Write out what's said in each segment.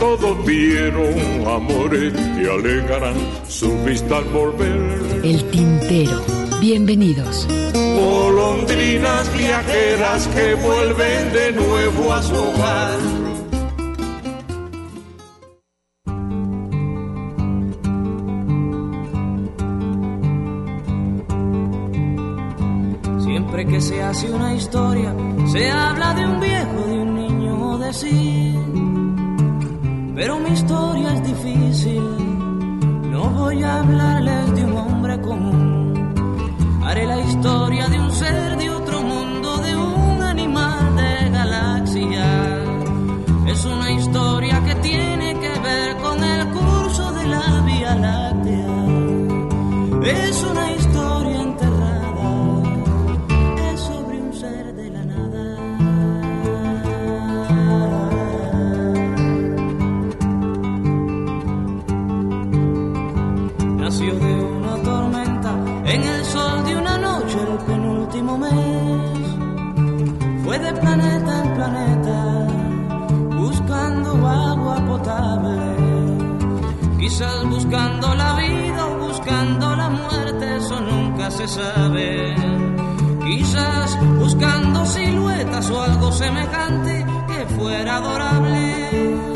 Todos vieron amores y alegarán su vista al volver. El tintero. Bienvenidos. Golondrinas viajeras que vuelven de nuevo a su hogar. Siempre que se hace una historia, se habla de un viejo, de un niño o de sí. Algo semejante que fuera adorable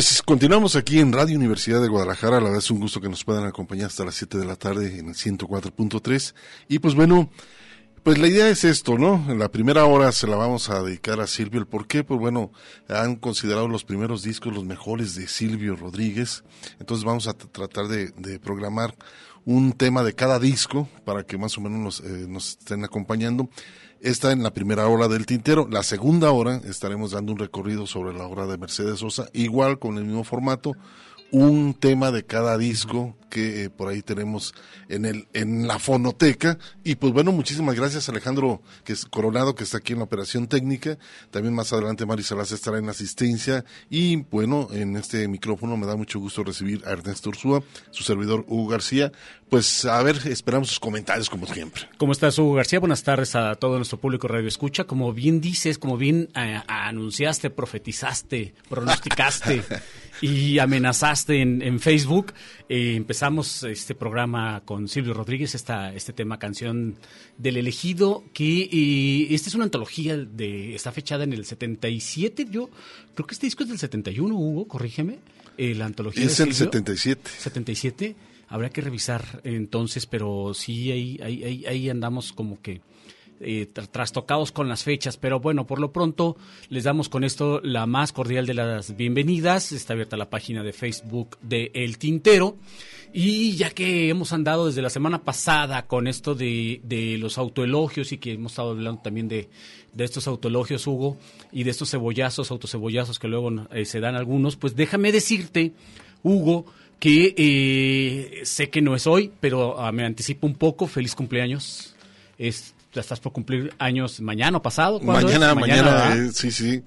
Pues continuamos aquí en Radio Universidad de Guadalajara. La verdad es un gusto que nos puedan acompañar hasta las 7 de la tarde en el 104.3. Y pues bueno, pues la idea es esto, ¿no? En la primera hora se la vamos a dedicar a Silvio. ¿El por qué? Pues bueno, han considerado los primeros discos los mejores de Silvio Rodríguez. Entonces vamos a tratar de, programar un tema de cada disco para que más o menos nos, eh, nos estén acompañando. Esta en la primera hora del tintero. La segunda hora estaremos dando un recorrido sobre la obra de Mercedes Sosa, igual con el mismo formato, un tema de cada disco que eh, por ahí tenemos en el en la fonoteca. Y pues bueno muchísimas gracias Alejandro que es Coronado que está aquí en la operación técnica. También más adelante Mari Salas estará en asistencia. Y bueno en este micrófono me da mucho gusto recibir a Ernesto Ursúa su servidor Hugo García. Pues a ver esperamos sus comentarios como siempre. ¿Cómo estás, Hugo García? Buenas tardes a todo nuestro público Radio Escucha. Como bien dices, como bien eh, anunciaste, profetizaste, pronosticaste, y amenazaste en, en Facebook. Eh, empezamos este programa con Silvio Rodríguez, esta, este tema canción del elegido, que eh, esta es una antología de, está fechada en el 77, yo creo que este disco es del 71, Hugo, corrígeme. Eh, la antología es de el Silvio. 77. 77. Habrá que revisar entonces, pero sí, ahí, ahí, ahí, ahí andamos como que eh, tra- trastocados con las fechas. Pero bueno, por lo pronto les damos con esto la más cordial de las bienvenidas. Está abierta la página de Facebook de El Tintero. Y ya que hemos andado desde la semana pasada con esto de, de los autoelogios y que hemos estado hablando también de, estos autoelogios, Hugo, y de estos cebollazos, autocebollazos que luego eh, se dan algunos, pues déjame decirte, Hugo, que eh, sé que no es hoy, pero ah, me anticipo un poco. Feliz cumpleaños. Estás por cumplir años mañana o pasado. ¿Cuándo Mañana, mañana, ¿verdad? eh, sí, sí.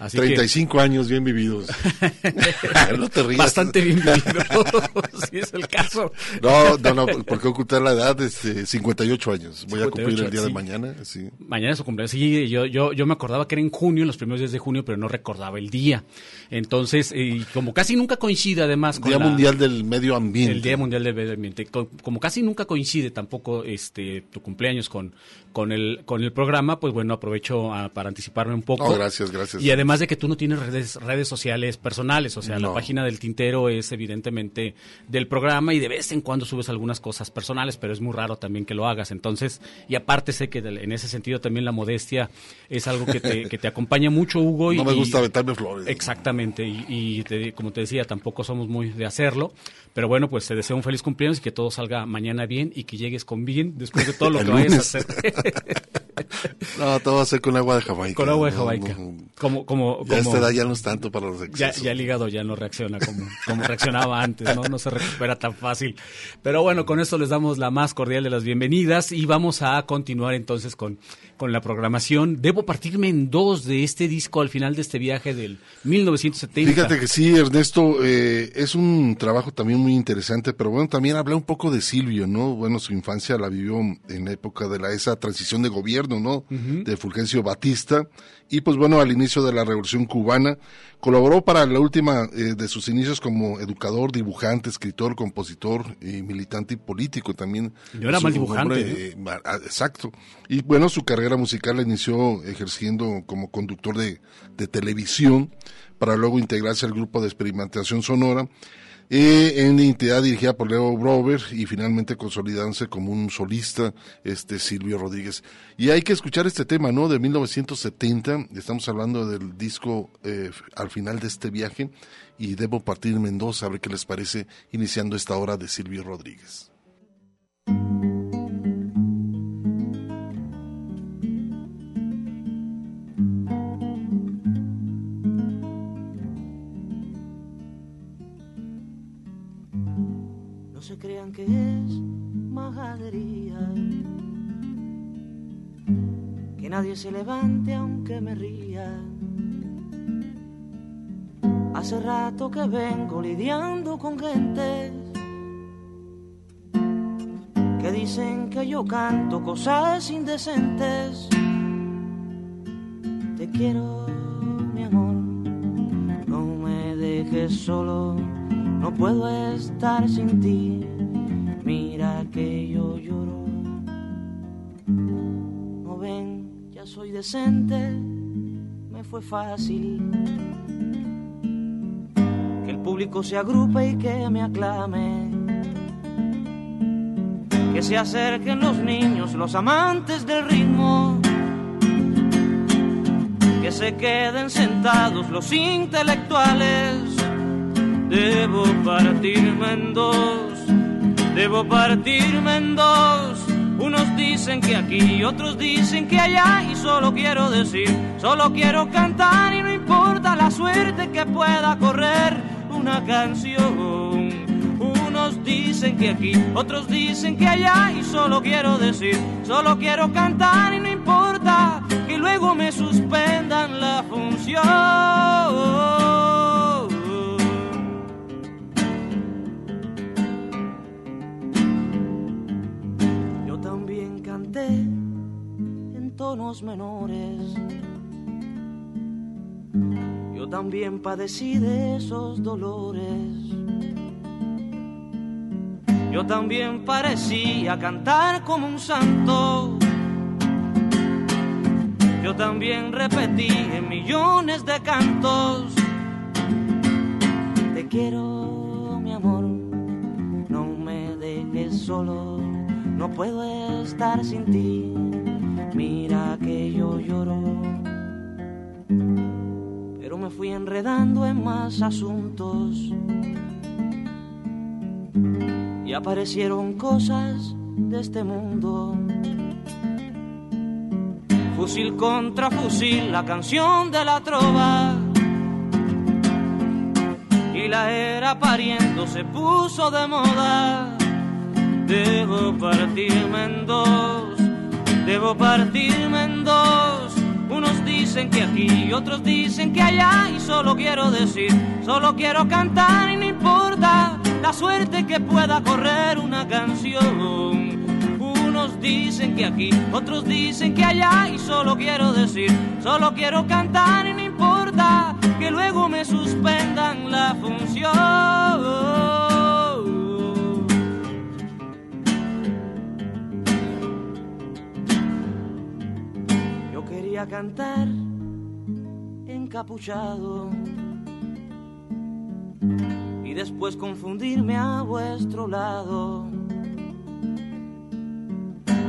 Así que- 35 años bien vividos. no te rías. Bastante bien vivido, si es el caso. No, no, no, ¿por qué ocultar la edad? Este, 58 años. Voy a 58, cumplir el día de mañana, sí. Mañana es su cumpleaños. Sí, yo, yo, yo me acordaba que era en junio, en los primeros días de junio, pero no recordaba el día. Entonces, eh, como casi nunca coincide además con Día la- Mundial del Medio Ambiente. El Día Mundial del Medio Ambiente. Co- Como casi nunca coincide tampoco este tu cumpleaños con, con el con el programa, pues bueno, aprovecho ah, para anticiparme un poco. No, gracias, gracias. Y además de que tú no tienes redes redes sociales personales, o sea, la No. página del Tintero es evidentemente del programa y de vez en cuando subes algunas cosas personales, pero es muy raro también que lo hagas. Entonces, y aparte sé que en ese sentido también la modestia es algo que te, que te acompaña mucho, Hugo. No y, me y- gusta aventarme flores. Exactamente, y, y te- como te decía, tampoco somos muy de hacerlo, pero bueno, pues te deseo un feliz cumpleaños y que todo salga mañana bien y que llegues con bien después de todo lo que vayas a hacer No, todo va a ser con agua de Jamaica. con agua de Jamaica. no. Como, como, Ya como- esta edad ya no es tanto para los ya, excesos. ya el hígado ya no reacciona como, como reaccionaba antes, ¿no? No se recupera tan fácil. Pero bueno, con esto les damos la más cordial de las bienvenidas y vamos a continuar entonces con, con la programación. Debo partirme en dos de este disco al final de este viaje del 1970. Fíjate que sí, Ernesto, eh, es un trabajo también muy interesante, pero bueno, también habla un poco de Silvio, ¿no? Bueno, su infancia la vivió en la época de la, esa transición de gobierno, ¿no? De Fulgencio Batista. Y pues bueno, al inicio de la Revolución Cubana, colaboró para la última eh, de sus inicios como educador, dibujante, escritor, compositor y militante y político también. No era mal dibujante, nombre, eh, ma- ah, exacto. Y bueno, su carrera musical la inició ejerciendo como conductor de, televisión para luego integrarse al grupo de experimentación sonora eh, en entidad dirigida por Leo Brover y finalmente consolidándose como un solista, este Silvio Rodríguez. Y hay que escuchar este tema, ¿no? De 1970, estamos hablando del disco eh, al final de este viaje y debo partir en Mendoza, a ver qué les parece iniciando esta hora de Silvio Rodríguez. Nadie se levante aunque me ría. Hace rato que vengo lidiando con gente que dicen que yo canto cosas indecentes. Te quiero, mi amor, no me dejes solo, no puedo estar sin ti. Mira que yo lloro. Ya soy decente, me fue fácil. Que el público se agrupe y que me aclame. Que se acerquen los niños, los amantes del ritmo. Que se queden sentados los intelectuales. Debo partirme en dos, debo partirme en dos. Unos dicen que aquí, otros dicen que allá. Y solo quiero decir, solo quiero cantar y no importa la suerte que pueda correr una canción. Unos dicen que aquí, otros dicen que allá. Y solo quiero decir, solo quiero cantar y no importa que luego me suspendan la función. Menores. Yo también padecí de esos dolores. Yo también parecía cantar como un santo. Yo también repetí en millones de cantos. Te quiero, mi amor, no me dejes solo, no puedo estar sin ti. Mira que yo lloro, pero me fui enredando en más asuntos y aparecieron cosas de este mundo. Fusil contra fusil, la canción de la trova. Y la era pariendo se puso de moda. Debo partirme en dos, debo partirme en dos. Unos dicen que aquí, otros dicen que allá. Y solo quiero decir, solo quiero cantar y no importa la suerte que pueda correr una canción. Unos dicen que aquí, otros dicen que allá y solo quiero decir, solo quiero cantar y no importa que luego me suspendan la función. Quería cantar encapuchado y después confundirme a vuestro lado.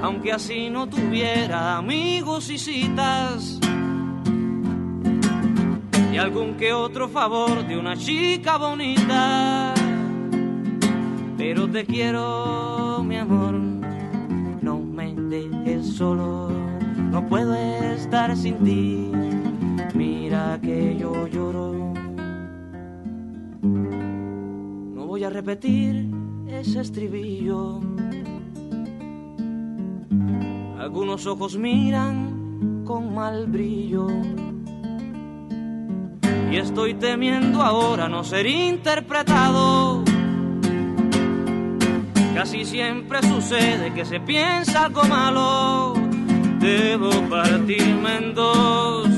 Aunque así no tuviera amigos y citas y algún que otro favor de una chica bonita. Pero te quiero, mi amor, no me dejes solo, no puedo estar sin ti. Mira que yo lloro voy a repetir ese estribillo. Algunos ojos miran con mal brillo. Y estoy temiendo ahora no ser interpretado. Casi siempre sucede que se piensa algo malo. Debo partirme en dos,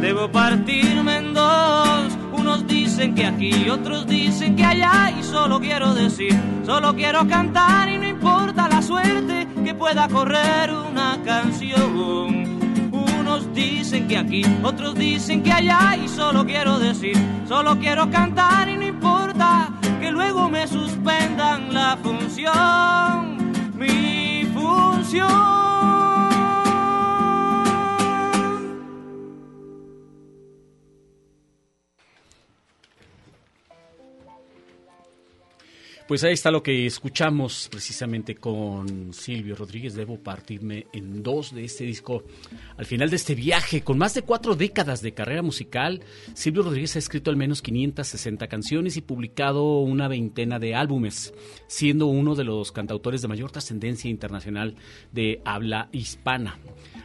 debo partirme en dos unos dicen que aquí, otros dicen que allá y solo quiero decir, solo quiero cantar y no importa la suerte que pueda correr una canción. Unos dicen que aquí, otros dicen que allá y solo quiero decir, solo quiero cantar y no importa que luego me suspendan la función, mi función. Pues ahí está lo que escuchamos precisamente con Silvio Rodríguez. Debo partirme en dos de este disco. Al final de este viaje, con más de cuatro décadas de carrera musical, Silvio Rodríguez ha escrito al menos 560 canciones y publicado una veintena de álbumes, siendo uno de los cantautores de mayor trascendencia internacional de habla hispana.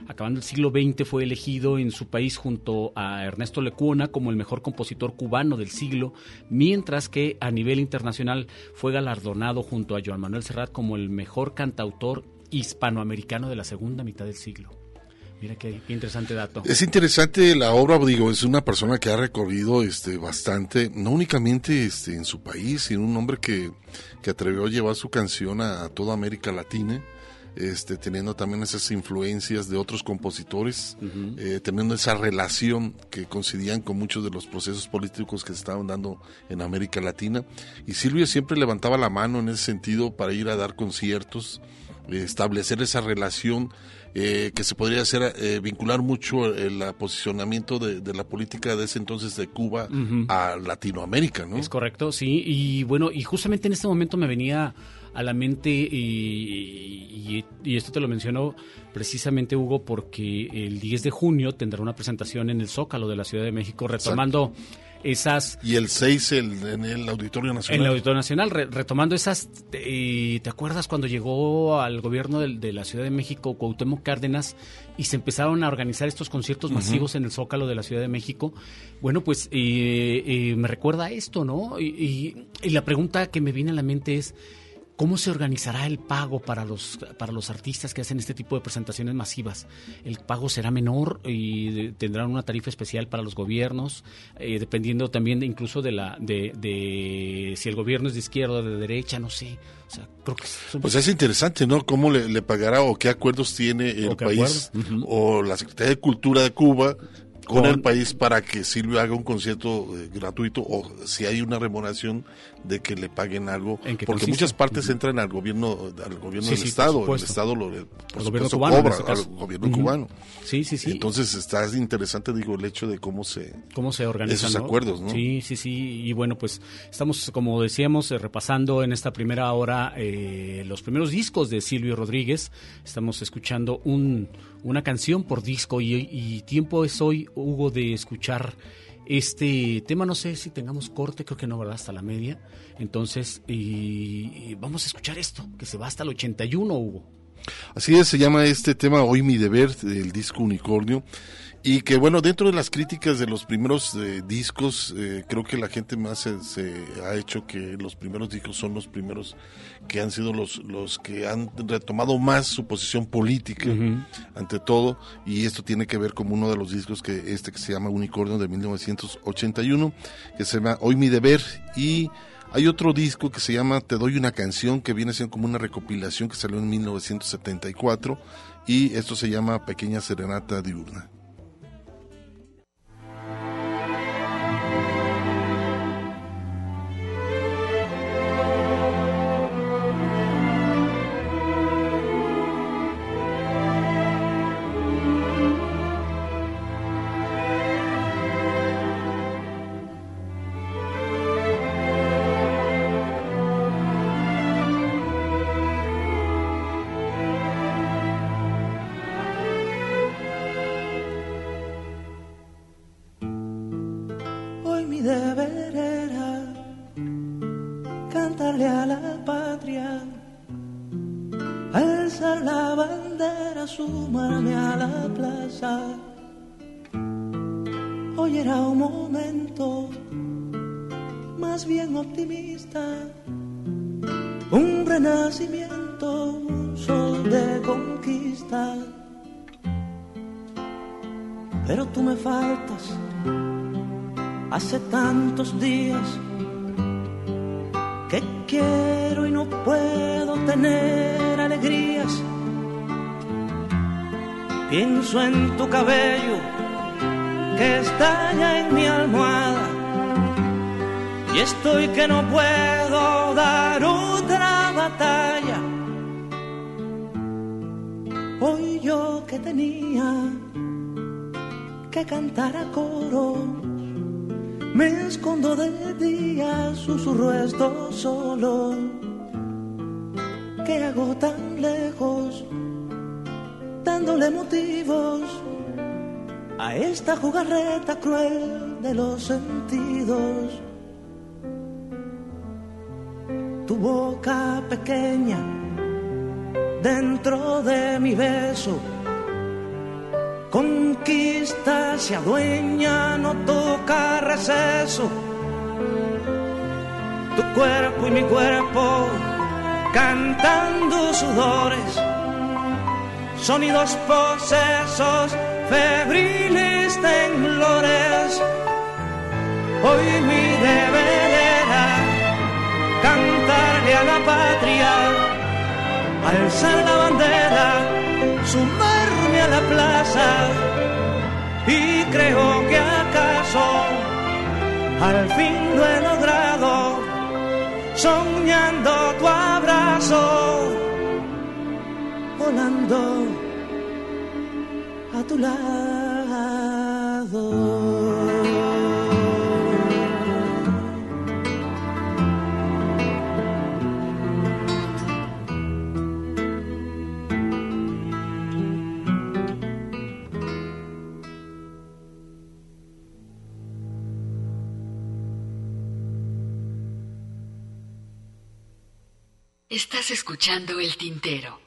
Acabando el siglo XX fue elegido en su país junto a Ernesto Lecuona como el mejor compositor cubano del siglo, mientras que a nivel internacional fue galardonado junto a Joan Manuel Serrat como el mejor cantautor hispanoamericano de la segunda mitad del siglo. Mira qué, interesante dato. Es interesante la obra, digo, es una persona que ha recorrido este bastante, no únicamente este en su país, sino un hombre que, que atrevió a llevar su canción a toda América Latina. Este, teniendo también esas influencias de otros compositores, uh -huh. eh, teniendo esa relación que coincidían con muchos de los procesos políticos que se estaban dando en América Latina. Y Silvio siempre levantaba la mano en ese sentido para ir a dar conciertos, eh, establecer esa relación eh, que se podría hacer eh, vincular mucho el, posicionamiento de, de, la política de ese entonces de Cuba uh -huh. a Latinoamérica, ¿no? Es correcto, sí. Y bueno, y justamente en este momento me venía a la mente y, y, y, esto te lo menciono precisamente Hugo porque el 10 de junio tendrá una presentación en el Zócalo de la Ciudad de México retomando Exacto. Esas y el 6 el, en el Auditorio Nacional en el Auditorio Nacional re, retomando esas eh, te acuerdas cuando llegó al gobierno de, de, la Ciudad de México Cuauhtémoc Cárdenas y se empezaron a organizar estos conciertos uh -huh. masivos en el Zócalo de la Ciudad de México bueno pues eh, eh, me recuerda a esto no y, y, y la pregunta que me viene a la mente es ¿Cómo se organizará el pago para los, para los artistas que hacen este tipo de presentaciones masivas? ¿El pago será menor y tendrán una tarifa especial para los gobiernos? Eh, dependiendo también de, incluso de, la, de, de si el gobierno es de izquierda o de derecha, no sé. O sea, creo que Pues es interesante, ¿no? ¿Cómo le, pagará o qué acuerdos tiene el país o la Secretaría de Cultura de Cuba con, el país para que Silvio haga un concierto eh, gratuito o si hay una remuneración de que le paguen algo porque muchas partes entran al gobierno al gobierno del estado el estado lo por gobierno cubano, cobra al gobierno cubano. Sí sí sí. Entonces está interesante digo el hecho de cómo se cómo se organizan esos acuerdos ¿no? sí sí sí. Y bueno pues estamos como decíamos eh, repasando en esta primera hora eh, los primeros discos de Silvio Rodríguez. Estamos escuchando un una canción por disco y, tiempo es hoy, Hugo, de escuchar este tema. No sé si tengamos corte, creo que no, ¿verdad? Hasta la media. Entonces, y, vamos a escuchar esto, que se va hasta el 81, Hugo. Así es, se llama este tema Hoy mi deber, del disco Unicornio. Y que bueno, dentro de las críticas de los primeros eh, discos, eh, creo que la gente más se, ha hecho que los primeros discos son los primeros que han sido los, los que han retomado más su posición política ante todo. Y esto tiene que ver con uno de los discos que este que se llama Unicornio de 1981, que se llama Hoy mi deber. Y hay otro disco que se llama Te doy una canción, que viene siendo como una recopilación que salió en 1974. Y esto se llama Pequeña Serenata Diurna. Hoy yo que tenía que cantar a coro me escondo de día, susurro esto solo. ¿Qué hago tan lejos? Dándole motivos a esta jugarreta cruel de los sentidos. Tu boca pequeña dentro de mi beso Conquista, se adueña, no toca receso. Tu cuerpo y mi cuerpo cantando sudores, sonidos posesos, febriles temblores. Hoy mi deber era cantarle a la patria, alzar la bandera, su a la plaza y creo que acaso al fin lo he logrado soñando tu abrazo volando a tu lado. Escuchando el tintero.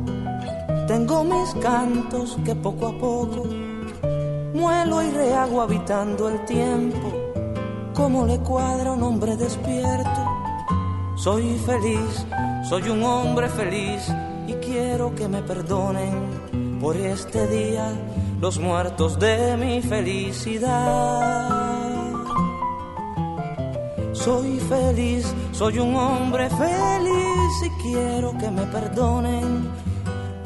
tengo mis cantos que poco a poco muelo y rehago habitando el tiempo, como le cuadra un hombre despierto. Soy feliz, soy un hombre feliz y quiero que me perdonen por este día los muertos de mi felicidad. Soy feliz, soy un hombre feliz y quiero que me perdonen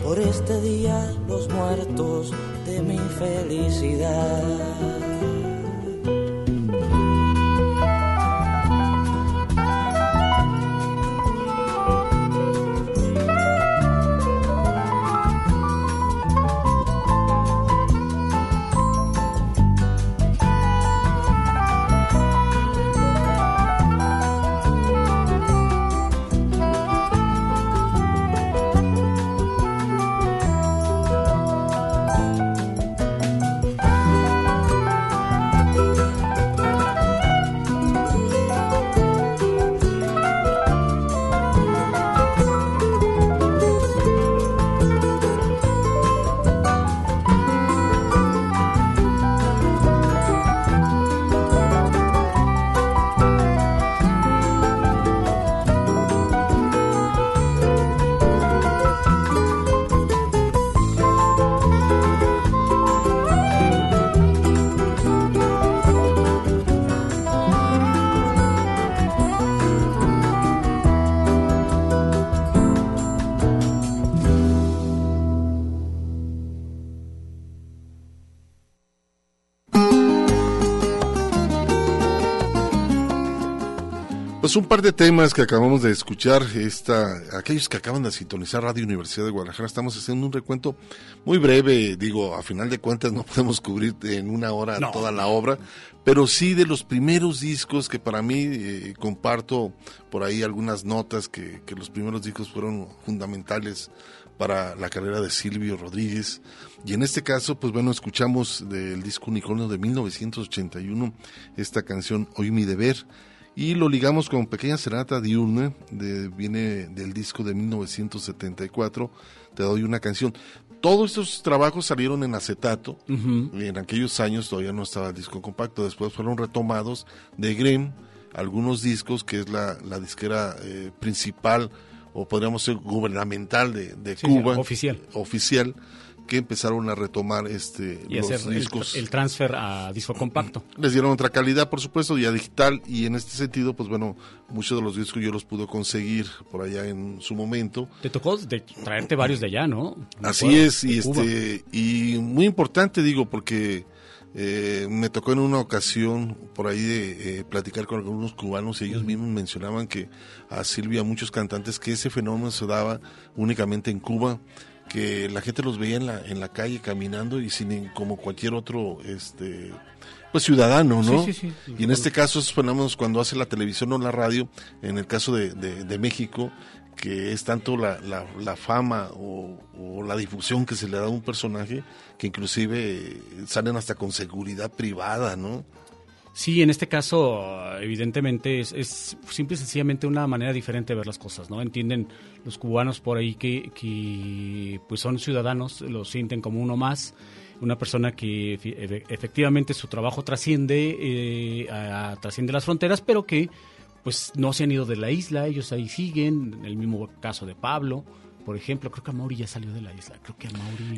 por este día los muertos de mi felicidad. Pues un par de temas que acabamos de escuchar, esta, aquellos que acaban de sintonizar Radio Universidad de Guadalajara, estamos haciendo un recuento muy breve, digo, a final de cuentas no podemos cubrir en una hora toda la obra, pero sí de los primeros discos que para mí eh, comparto por ahí algunas notas que, que los primeros discos fueron fundamentales para la carrera de Silvio Rodríguez. Y en este caso, pues bueno, escuchamos del disco Unicornio de 1981 esta canción Hoy mi deber y lo ligamos con Pequeña Serenata Diurna, de, viene del disco de 1974, Te doy una canción. Todos estos trabajos salieron en acetato, y en aquellos años todavía no estaba el disco compacto, después fueron retomados de Grem, algunos discos, que es la, la disquera eh, principal, o podríamos decir gubernamental de, de Cuba. oficial. Oficial que empezaron a retomar este los discos. El, transfer a disco compacto. Les dieron otra calidad, por supuesto, ya digital, y en este sentido, pues bueno, muchos de los discos yo los pude conseguir por allá en su momento. Te tocó de traerte varios de allá, ¿no? Así es, y este, y muy importante digo, porque eh, me tocó en una ocasión por ahí de eh, platicar con algunos cubanos y ellos mismos mencionaban que a Silvia, muchos cantantes, que ese fenómeno se daba únicamente en Cuba que la gente los veía en la, en la calle caminando y sin como cualquier otro este pues ciudadano, ¿no? y en este caso esos fenómenos cuando hace la televisión o la radio, en el caso de, de, México, que es tanto la, la, fama o, o, la difusión que se le da a un personaje que inclusive salen hasta con seguridad privada, ¿no? Sí, en este caso, evidentemente, es, es, simple y sencillamente una manera diferente de ver las cosas, ¿no? Entienden los cubanos por ahí que, que pues son ciudadanos, lo sienten como uno más, una persona que efectivamente su trabajo trasciende, eh, trasciende las fronteras, pero que pues no se han ido de la isla, ellos ahí siguen, en el mismo caso de Pablo, por ejemplo, creo que Mauri ya salió de la isla. Creo que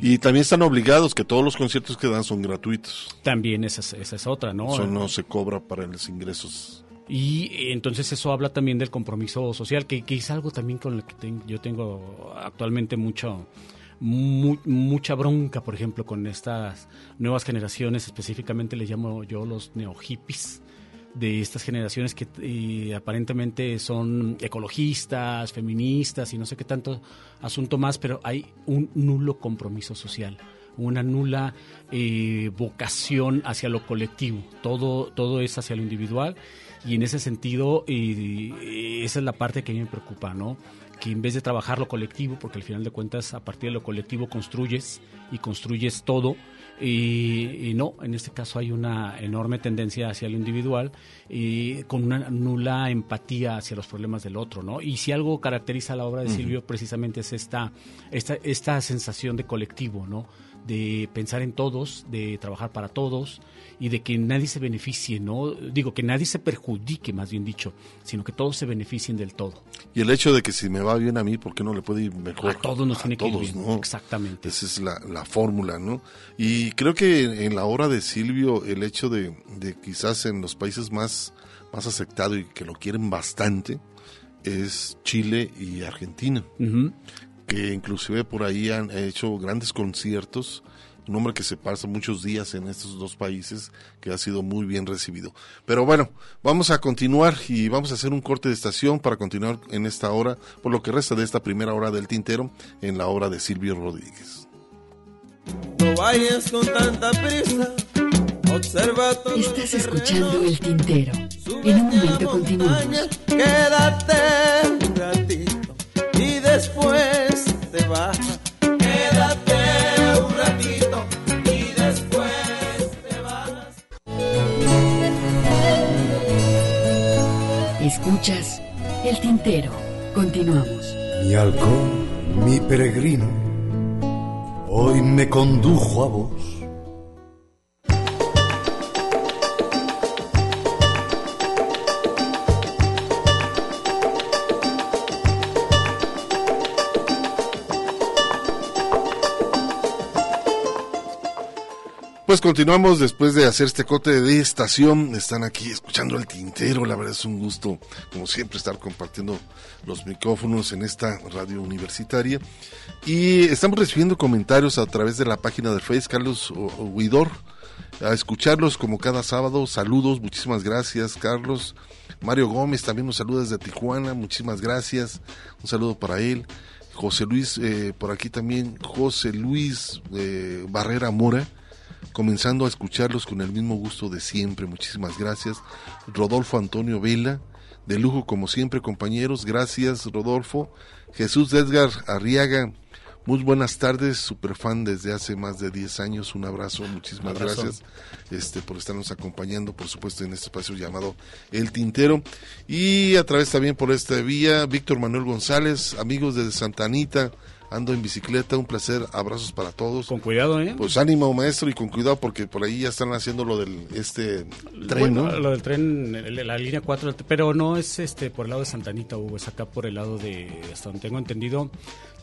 Y también están obligados que todos los conciertos que dan son gratuitos. También esa es, esa es otra, ¿no? Eso no se cobra para los ingresos. Y entonces eso habla también del compromiso social, que, que es algo también con el que yo tengo actualmente mucho, mucha bronca, por ejemplo, con estas nuevas generaciones, específicamente les llamo yo los neo hippies de estas generaciones que aparentemente son ecologistas, feministas y no sé qué tanto asunto más, pero hay un nulo compromiso social una nula eh, vocación hacia lo colectivo, todo, todo es hacia lo individual y en ese sentido eh, esa es la parte que a mí me preocupa, ¿no? que en vez de trabajar lo colectivo, porque al final de cuentas a partir de lo colectivo construyes y construyes todo, y, no, en este caso hay una enorme tendencia hacia lo individual y con una nula empatía hacia los problemas del otro, ¿no? Y si algo caracteriza la obra de Silvio, precisamente es esta, esta, esta sensación de colectivo, ¿no? De pensar en todos, de trabajar para todos, y de que nadie se beneficie, ¿no? Digo, que nadie se perjudique, más bien dicho, sino que todos se beneficien del todo. Y el hecho de que si me va bien a mí, ¿por qué no le puede ir mejor? A todos nos tiene que ir bien. Exactamente. Esa es la, la fórmula, ¿no? Y creo que en la obra de Silvio, el hecho de, de quizás en los países más, más aceptado y que lo quieren bastante, es Chile y Argentina, que inclusive por ahí han hecho grandes conciertos un hombre que se pasa muchos días en estos dos países, que ha sido muy bien recibido. Pero bueno, vamos a continuar y vamos a hacer un corte de estación para continuar en esta hora, por lo que resta de esta primera hora del tintero, en la hora de Silvio Rodríguez. No vayas con tanta prisa. Observa Estás escuchando el tintero. En un momento continuamos. Quédate un ratito y después te vas Escuchas el tintero. Continuamos. Mi halcón, mi peregrino, hoy me condujo a vos Pues continuamos después de hacer este cote de estación. Están aquí escuchando el tintero. La verdad es un gusto, como siempre, estar compartiendo los micrófonos en esta radio universitaria. Y estamos recibiendo comentarios a través de la página de Facebook, Carlos Huidor. A escucharlos como cada sábado. Saludos, muchísimas gracias, Carlos. Mario Gómez también nos saluda desde Tijuana. Muchísimas gracias. Un saludo para él. José Luis, eh, por aquí también, José Luis eh, Barrera Mora comenzando a escucharlos con el mismo gusto de siempre. Muchísimas gracias. Rodolfo Antonio Vela, de lujo como siempre, compañeros. Gracias, Rodolfo. Jesús Edgar Arriaga, muy buenas tardes, super fan desde hace más de 10 años. Un abrazo, muchísimas gracias este, por estarnos acompañando, por supuesto, en este espacio llamado El Tintero. Y a través también por esta vía, Víctor Manuel González, amigos de Santa Anita, ando en bicicleta, un placer, abrazos para todos. Con cuidado, ¿eh? Pues ánimo, maestro, y con cuidado porque por ahí ya están haciendo lo del este tren, ¿no? Lo del tren, la línea 4, pero no es este por el lado de Santanita, Hugo, es acá por el lado de, hasta donde tengo entendido,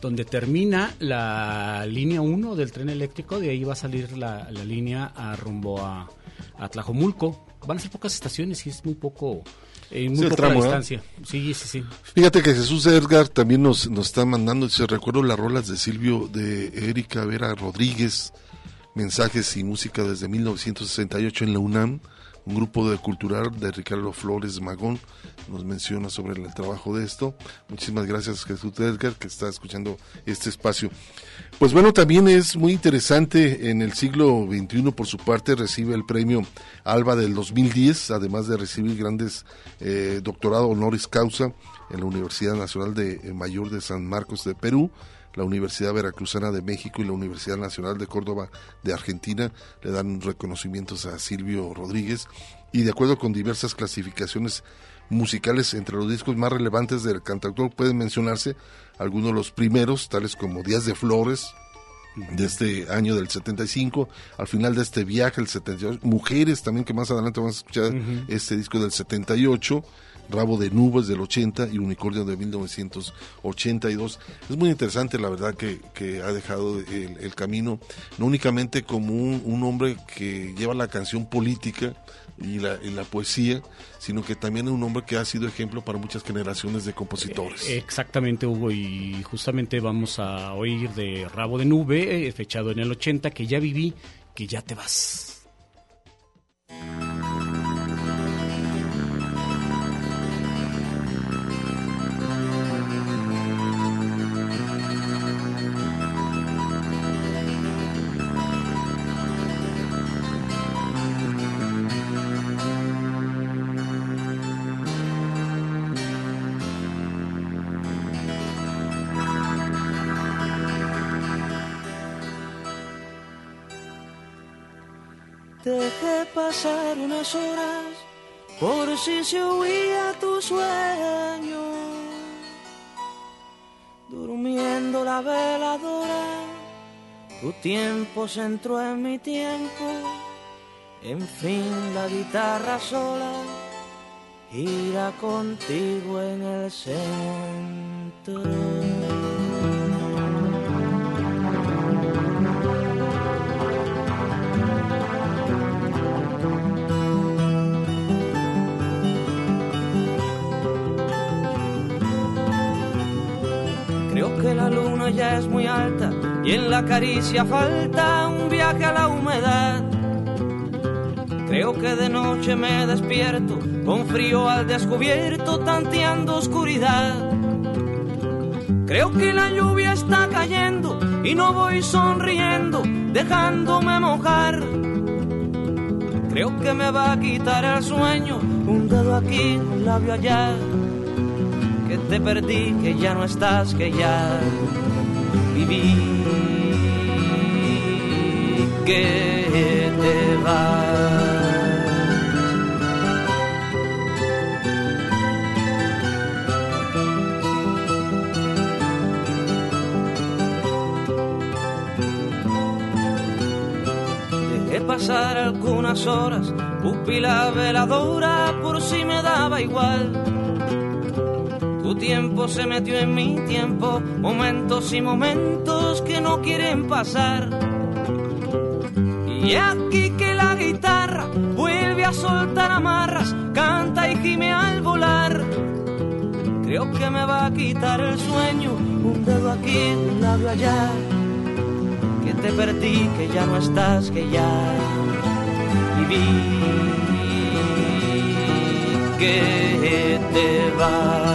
donde termina la línea 1 del tren eléctrico, de ahí va a salir la, línea a rumbo a, a Tlajomulco. Van a ser pocas estaciones y es muy poco en muy poca distancia. Sí, sí, sí. Fíjate que Jesús Edgar también nos, nos está mandando, dice, recuerdo las rolas de Silvio, de Erika Vera Rodríguez, mensajes y música desde 1968 en la UNAM, un grupo de cultural de Ricardo Flores Magón nos menciona sobre el trabajo de esto. Muchísimas gracias Jesús Edgar que está escuchando este espacio. Pues bueno, también es muy interesante, en el siglo XXI por su parte recibe el premio Alba del 2010, además de recibir grandes eh, doctorado honoris causa en la Universidad Nacional de eh, Mayor de San Marcos de Perú, la Universidad Veracruzana de México y la Universidad Nacional de Córdoba de Argentina le dan reconocimientos a Silvio Rodríguez y de acuerdo con diversas clasificaciones musicales entre los discos más relevantes del cantautor pueden mencionarse algunos de los primeros, tales como Días de Flores, de este año del 75, al final de este viaje, el 78, Mujeres también, que más adelante vamos a escuchar este disco del 78, Rabo de Nubes del 80 y Unicornio de 1982. Es muy interesante, la verdad, que, que ha dejado el, camino, no únicamente como un, hombre que lleva la canción política, y la, la poesía, sino que también es un hombre que ha sido ejemplo para muchas generaciones de compositores. Eh, exactamente, Hugo, y justamente vamos a oír de Rabo de Nube, eh, fechado en el 80, que ya viví, que ya te vas. Pasar unas horas por si se oía tu sueño. Durmiendo la veladora, tu tiempo se entró en mi tiempo. En fin, la guitarra sola irá contigo en el centro. Que la luna ya es muy alta y en la caricia falta un viaje a la humedad. Creo que de noche me despierto con frío al descubierto, tanteando oscuridad. Creo que la lluvia está cayendo y no voy sonriendo, dejándome mojar. Creo que me va a quitar el sueño, un dedo aquí, un labio allá que te perdí, que ya no estás, que ya viví, que te vas. Pasar algunas horas, pupila veladora, por si me daba igual. Tu tiempo se metió en mi tiempo, momentos y momentos que no quieren pasar. Y aquí que la guitarra vuelve a soltar amarras, canta y gime al volar. Creo que me va a quitar el sueño, un dedo aquí, un labio allá. Que te perdí, que ya no estás, que ya viví, que te vas.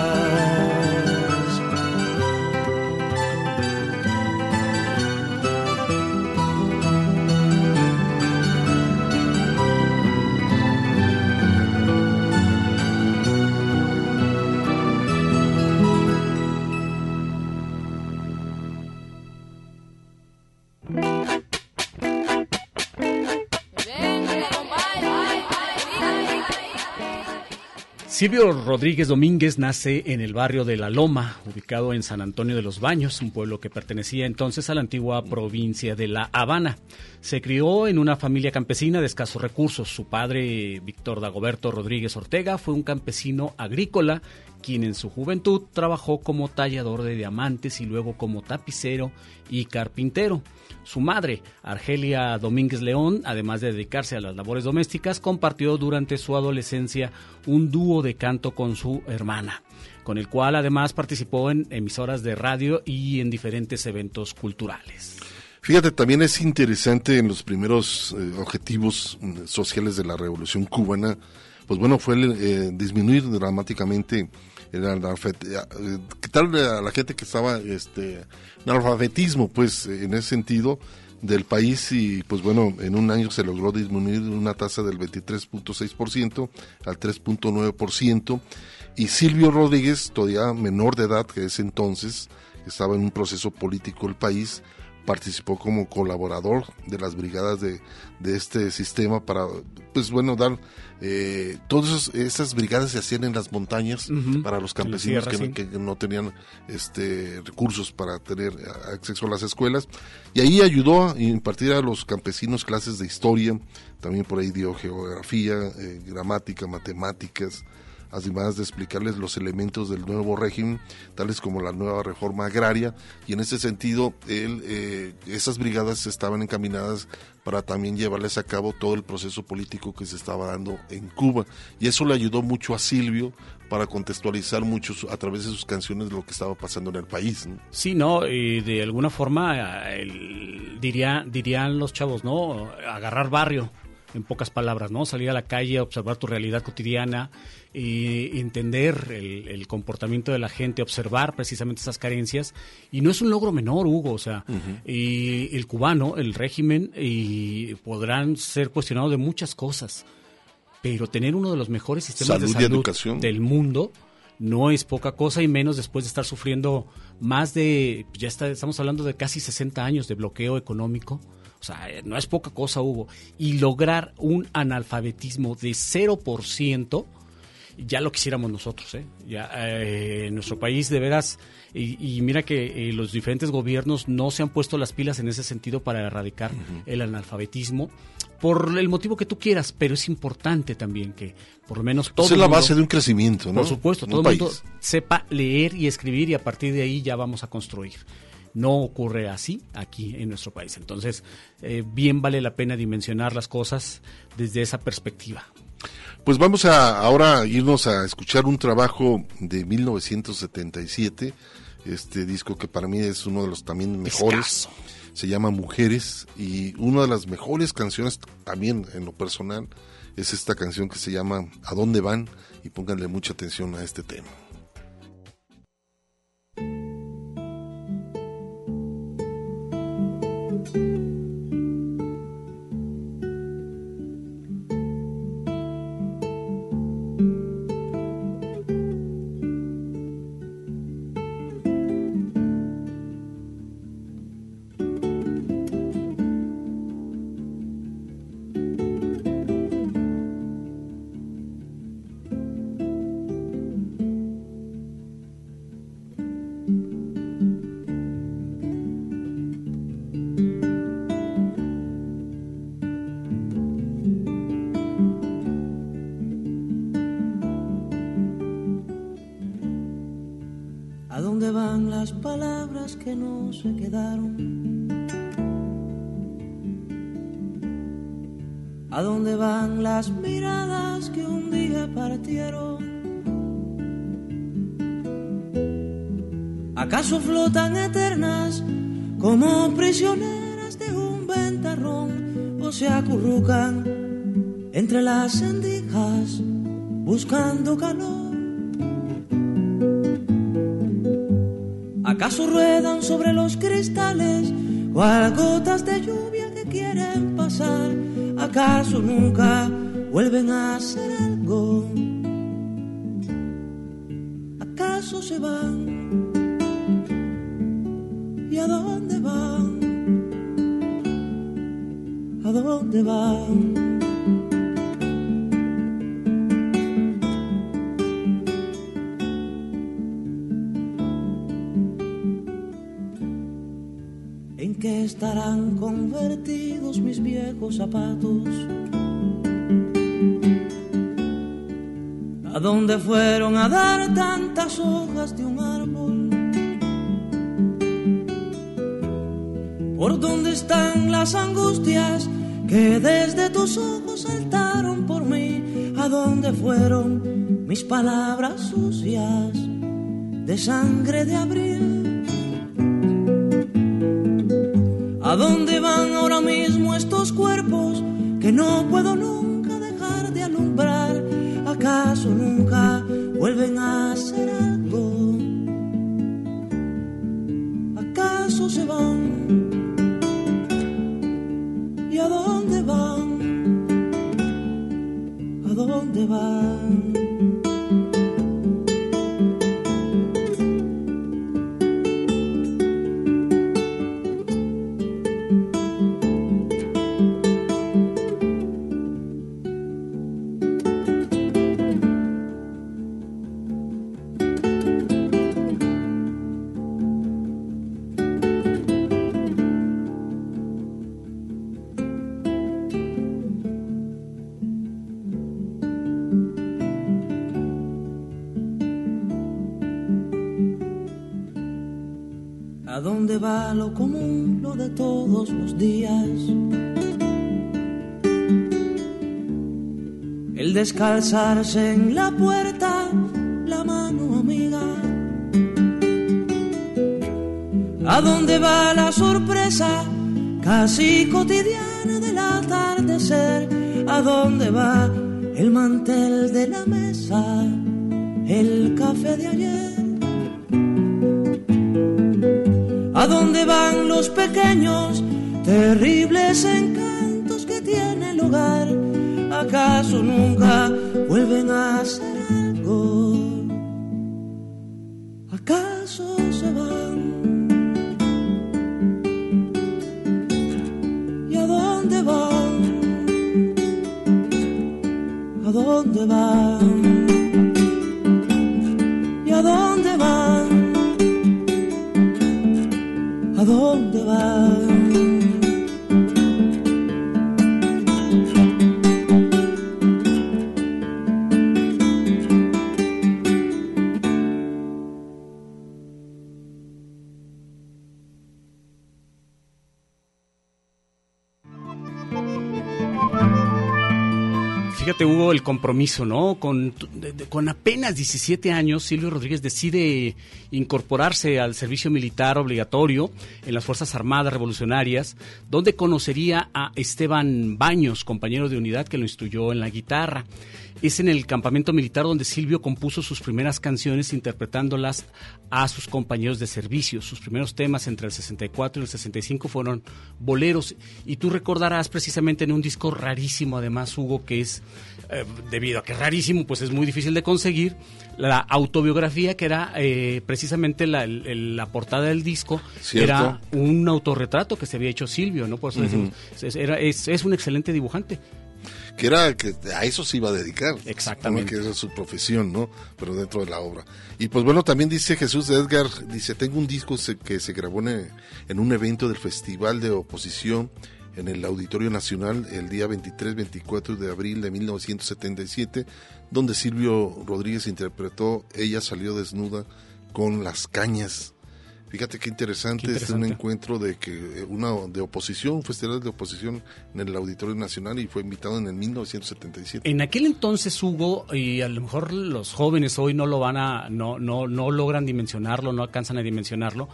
Silvio Rodríguez Domínguez nace en el barrio de La Loma, ubicado en San Antonio de los Baños, un pueblo que pertenecía entonces a la antigua provincia de La Habana. Se crió en una familia campesina de escasos recursos. Su padre, Víctor Dagoberto Rodríguez Ortega, fue un campesino agrícola quien en su juventud trabajó como tallador de diamantes y luego como tapicero y carpintero. Su madre, Argelia Domínguez León, además de dedicarse a las labores domésticas, compartió durante su adolescencia un dúo de canto con su hermana, con el cual además participó en emisoras de radio y en diferentes eventos culturales. Fíjate, también es interesante en los primeros eh, objetivos mm, sociales de la Revolución Cubana, pues bueno, fue eh, disminuir dramáticamente el analfabet- eh, quitarle a la gente que estaba este analfabetismo pues en ese sentido del país y pues bueno en un año se logró disminuir una tasa del 23.6% al 3.9% y Silvio Rodríguez todavía menor de edad que ese entonces estaba en un proceso político del país participó como colaborador de las brigadas de, de este sistema para, pues bueno, dar, eh, todas esas brigadas se hacían en las montañas para los campesinos sierra, que, sí. que no tenían este recursos para tener acceso a las escuelas. Y ahí ayudó a impartir a los campesinos clases de historia, también por ahí dio geografía, eh, gramática, matemáticas, además de explicarles los elementos del nuevo régimen, tales como la nueva reforma agraria, y en ese sentido, él, eh, esas brigadas estaban encaminadas para también llevarles a cabo todo el proceso político que se estaba dando en Cuba, y eso le ayudó mucho a Silvio para contextualizar mucho a través de sus canciones lo que estaba pasando en el país. ¿no? Sí, no, y de alguna forma el- diría, dirían los chavos, ¿no? Agarrar barrio, en pocas palabras, ¿no? Salir a la calle, observar tu realidad cotidiana y entender el, el comportamiento de la gente, observar precisamente esas carencias. Y no es un logro menor, Hugo, o sea, y el cubano, el régimen, y podrán ser cuestionados de muchas cosas, pero tener uno de los mejores sistemas Salud de salud educación. del mundo no es poca cosa y menos después de estar sufriendo más de, ya está, estamos hablando de casi 60 años de bloqueo económico O sea, eh, no es poca cosa, Hugo. Y lograr un analfabetismo de 0%, ya lo quisiéramos nosotros, ¿eh? Ya, eh, en nuestro país, de veras, y, y mira que eh, los diferentes gobiernos no se han puesto las pilas en ese sentido para erradicar el analfabetismo, por el motivo que tú quieras, pero es importante también que por lo menos todo Esa es la mundo- base de un crecimiento, ¿no? por supuesto, todo el mundo sepa leer y escribir y a partir de ahí ya vamos a construir. No ocurre así aquí en nuestro país. Entonces, eh, bien vale la pena dimensionar las cosas desde esa perspectiva. Pues vamos a ahora irnos a escuchar un trabajo de 1977, este disco que para mí es uno de los también mejores. Se llama Mujeres y una de las mejores canciones también en lo personal es esta canción que se llama ¿A dónde van? Y pónganle mucha atención a este tema. ¿A sangre de abril? Lo común, lo de todos los días? El descalzarse en la puerta, la mano amiga. ¿A dónde va la sorpresa casi cotidiana del atardecer? ¿A dónde va el mantel de la mesa, el café de ayer? Dónde van los pequeños, terribles encantos que tiene el? ¿Acaso nunca vuelven a hacer compromiso, ¿no? Con, con apenas 17 años, Silvio Rodríguez decide incorporarse al servicio militar obligatorio en las Fuerzas Armadas Revolucionarias, donde conocería a Esteban Baños, compañero de unidad que lo instruyó en la guitarra. Es en el campamento militar donde Silvio compuso sus primeras canciones interpretándolas a sus compañeros de servicio. Sus primeros temas entre el 64 y el 65 fueron boleros. Y tú recordarás precisamente en un disco rarísimo, además, Hugo, que es, eh, debido a que es rarísimo, pues es muy difícil de conseguir, la autobiografía que era eh, precisamente la, el- el- la portada del disco, Cierto. era un autorretrato que se había hecho Silvio, ¿no? Por eso decimos, es, era- es- es un excelente dibujante. Que era que a eso se iba a dedicar. Exactamente. Que era su profesión, ¿no? Pero dentro de la obra. Y pues bueno, también dice Jesús Edgar, dice, tengo un disco que se grabó en, en un evento del Festival de Oposición en el Auditorio Nacional el día 23-24 de abril de 1977, donde Silvio Rodríguez interpretó Ella salió desnuda con las cañas. Fíjate qué interesante, Qué este es un encuentro de que eh, una de oposición, un festival de oposición en el Auditorio Nacional y fue invitado en el 1977. En aquel entonces, Hugo, y a lo mejor los jóvenes hoy no lo van a, no, no, no logran dimensionarlo, no alcanzan a dimensionarlo,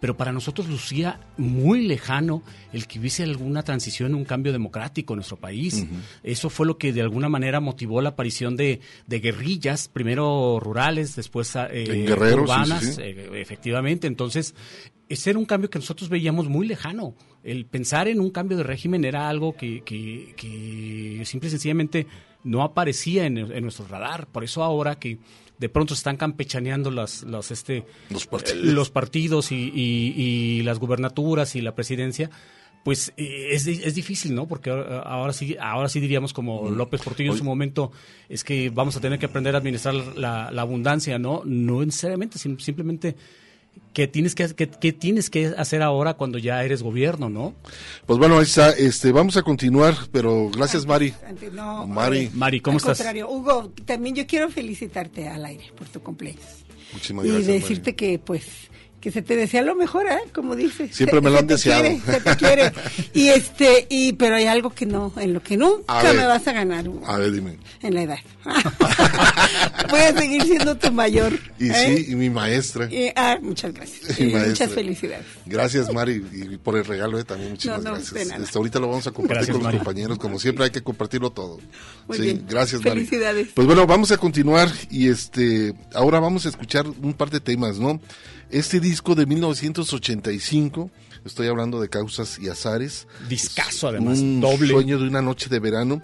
pero para nosotros lucía muy lejano el que hubiese alguna transición, un cambio democrático en nuestro país. Eso fue lo que de alguna manera motivó la aparición de, de guerrillas, primero rurales, después eh, Guerrero, sí, urbanas, sí, sí. eh, efectivamente. Entonces, ese era un cambio que nosotros veíamos muy lejano. El pensar en un cambio de régimen era algo que, que, que simple y sencillamente no aparecía en, en nuestro radar. Por eso ahora que de pronto se están campechaneando las, los, este, Los partidos. eh, los partidos y, y- y las gubernaturas y la presidencia, pues eh, es, es difícil, ¿no? Porque ahora ahora sí, ahora sí diríamos como López Portillo en su momento, es que vamos a tener que aprender a administrar la, la abundancia, ¿no? No necesariamente, sim- simplemente que tienes que, que, que tienes que hacer ahora cuando ya eres gobierno, ¿no? Pues bueno, ahí está, este, vamos a continuar, pero gracias Mari. Antes, no, Mari. oye, Mari, ¿cómo al estás? contrario, Hugo, también yo quiero felicitarte al aire por tu cumpleaños. Muchísimas y gracias. decirte que, pues, que se te desea lo mejor, ¿eh? Como dices. Siempre Se- me lo se han te deseado. quiere, se te quiere. Y este, y, pero hay algo que no, en lo que nunca ver. me vas a ganar. A ver, dime. en la edad. Voy a seguir siendo tu mayor. Y ¿eh? sí, y mi maestra. Y- ah, muchas gracias. Y muchas felicidades. Gracias Mari y por el regalo eh, también muchísimas No, no, gracias. de nada. Este, ahorita lo vamos a compartir Gracias, con los Mari. compañeros, como siempre hay que compartirlo todo. Muy sí, bien. gracias Mari. Felicidades. Pues bueno, vamos a continuar y este ahora vamos a escuchar un par de temas, ¿no? Este disco de 1985, estoy hablando de Causas y Azares. Discazo, además, un doble. sueño de una noche de verano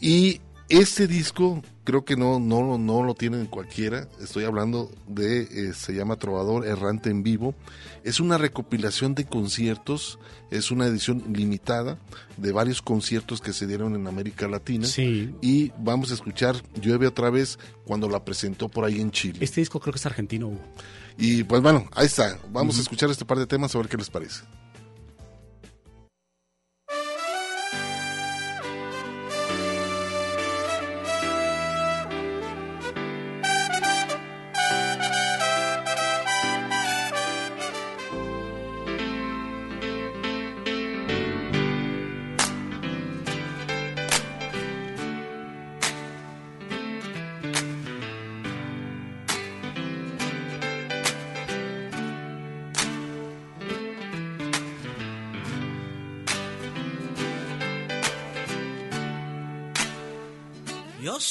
y este disco creo que no no no lo tienen cualquiera estoy hablando de eh, se llama Trovador errante en vivo es una recopilación de conciertos es una edición limitada de varios conciertos que se dieron en América Latina Sí. y vamos a escuchar llueve otra vez cuando la presentó por ahí en Chile Este disco creo que es argentino, Hugo. Y pues bueno ahí está. Vamos a escuchar este par de temas a ver qué les parece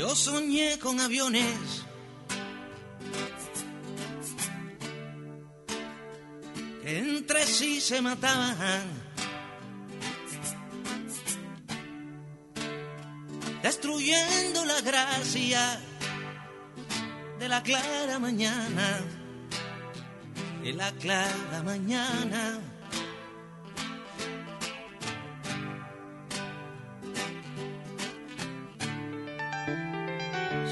Yo soñé con aviones. que entre sí se mataban. Destruyendo la gracia de la clara mañana. De la clara mañana.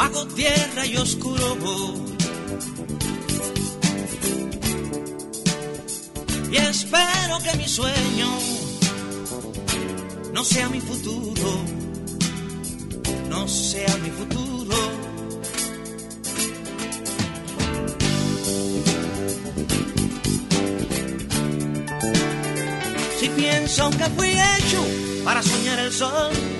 bajo tierra y oscuro. Y espero que mi sueño no sea mi futuro, no sea mi futuro. Si pienso que fui hecho para soñar el sol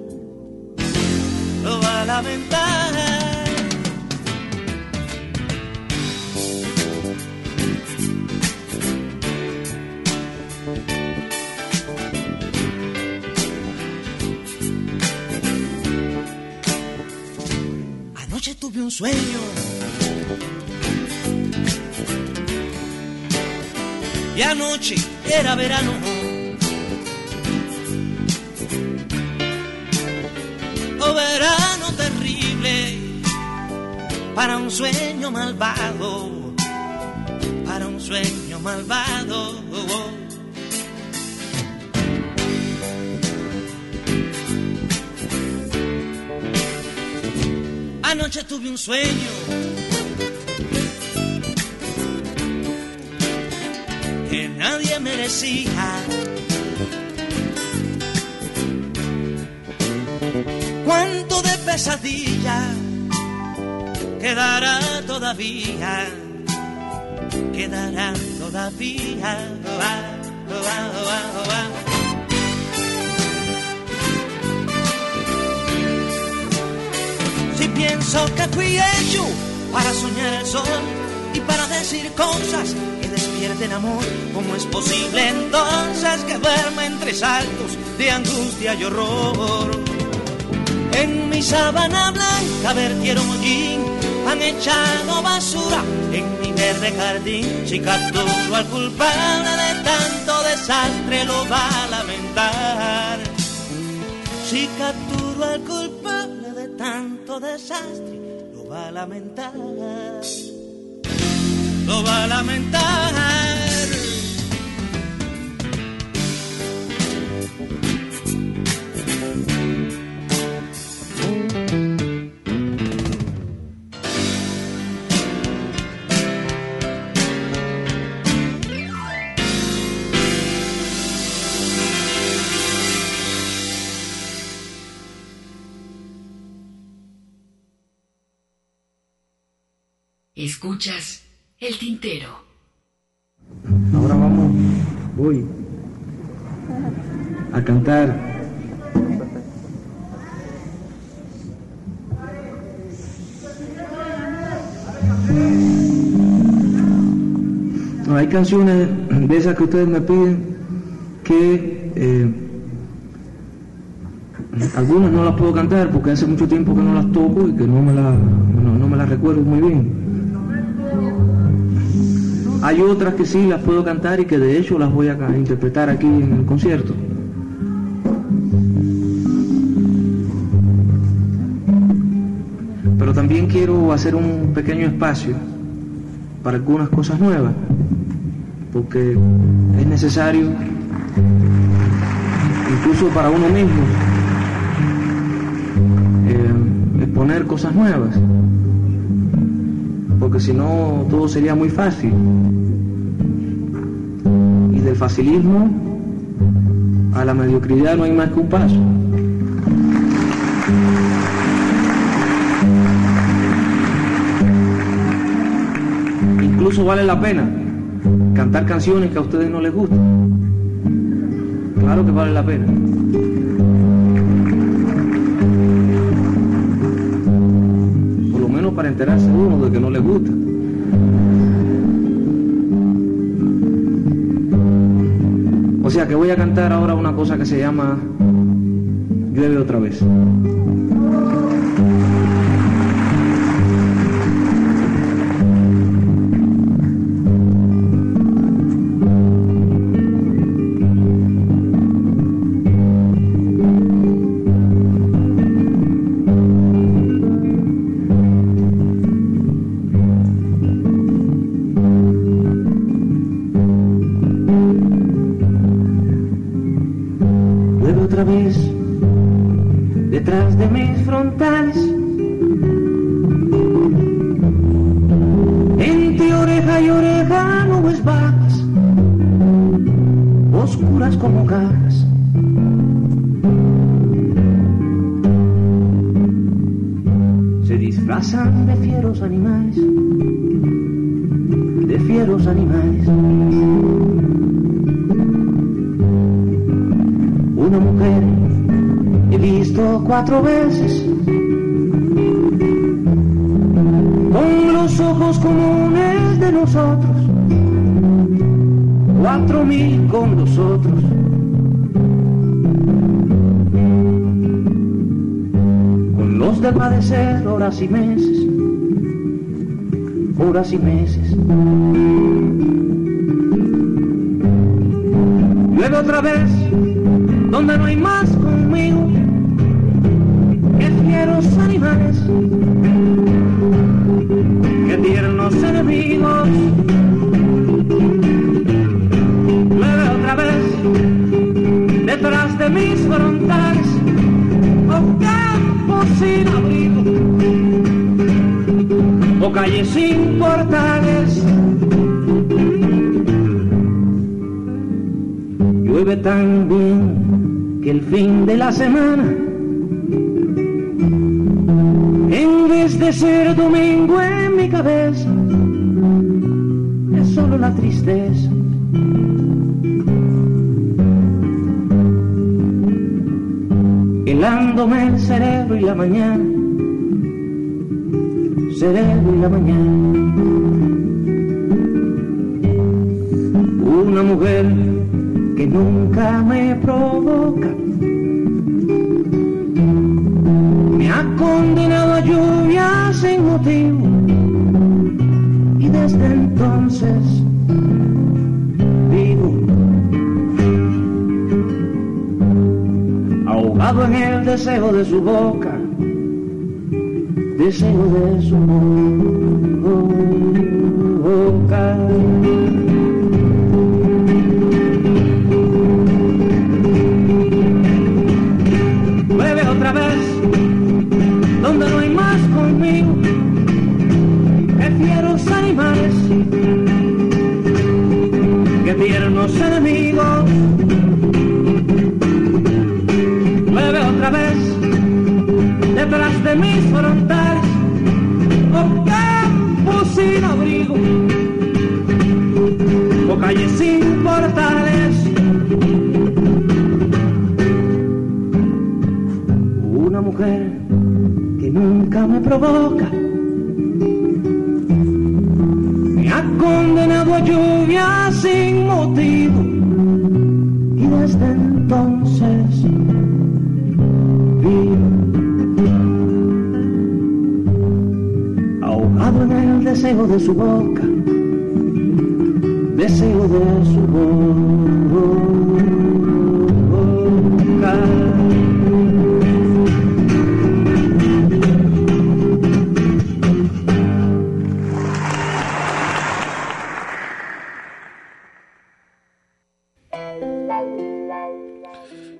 Lo va a lamentar. Anoche tuve un sueño. Y anoche era verano. Verano terrible para un sueño malvado. Para un sueño malvado. Anoche tuve un sueño que nadie merecía. Cuánto de pesadilla quedará todavía, quedará todavía. Ah, ah, ah. Si pienso que fui hecho para soñar el sol y para decir cosas que despierten amor, ¿cómo es posible entonces que duerma entre saltos de angustia y horror? En mi sábana blanca vertieron hollín, han echado basura en mi verde jardín. Si capturo al culpable de tanto desastre, lo va a lamentar. Si capturo al culpable de tanto desastre, lo va a lamentar. Lo va a lamentar. Escuchas el tintero. Ahora vamos, voy a cantar. Hay canciones de esas que ustedes me piden que eh, algunas no las puedo cantar porque hace mucho tiempo que no las toco y que no me, la- no- no me las recuerdo muy bien. Hay otras que sí las puedo cantar y que de hecho las voy a interpretar aquí en el concierto. Pero también quiero hacer un pequeño espacio para algunas cosas nuevas, porque es necesario, incluso para uno mismo, eh, exponer cosas nuevas, porque si no todo sería muy fácil. Y del facilismo a la mediocridad no hay más que un paso. Incluso vale la pena cantar canciones que a ustedes no les gustan. Claro que vale la pena. Para enterarse uno de que no les gusta. O sea que voy a cantar ahora una cosa que se llama Llueve otra vez. Cuatro veces con los ojos comunes de nosotros, cuatro mil con nosotros. Con los de padecer horas y meses, horas y meses. Luego otra vez donde no hay más fieros animales, que tiernos enemigos. Luego otra vez detrás de mis frontales, o campos sin abrigo, o calles sin portales. Llueve tan bien que el fin de la semana, de ser domingo en mi cabeza, es solo la tristeza. Helándome el cerebro y la mañana, cerebro y la mañana. Una mujer que nunca me provoca. Condenado a lluvia sin motivo. Y desde entonces vivo ahogado en el deseo de su boca. Deseo de su boca. Que tiernos enemigos. Llueve otra vez, detrás de mis frontales, oh campos sin abrigo o calles sin portales. Una mujer que nunca me provoca me ha condenado a lluvia de su boca, deseo de su boca.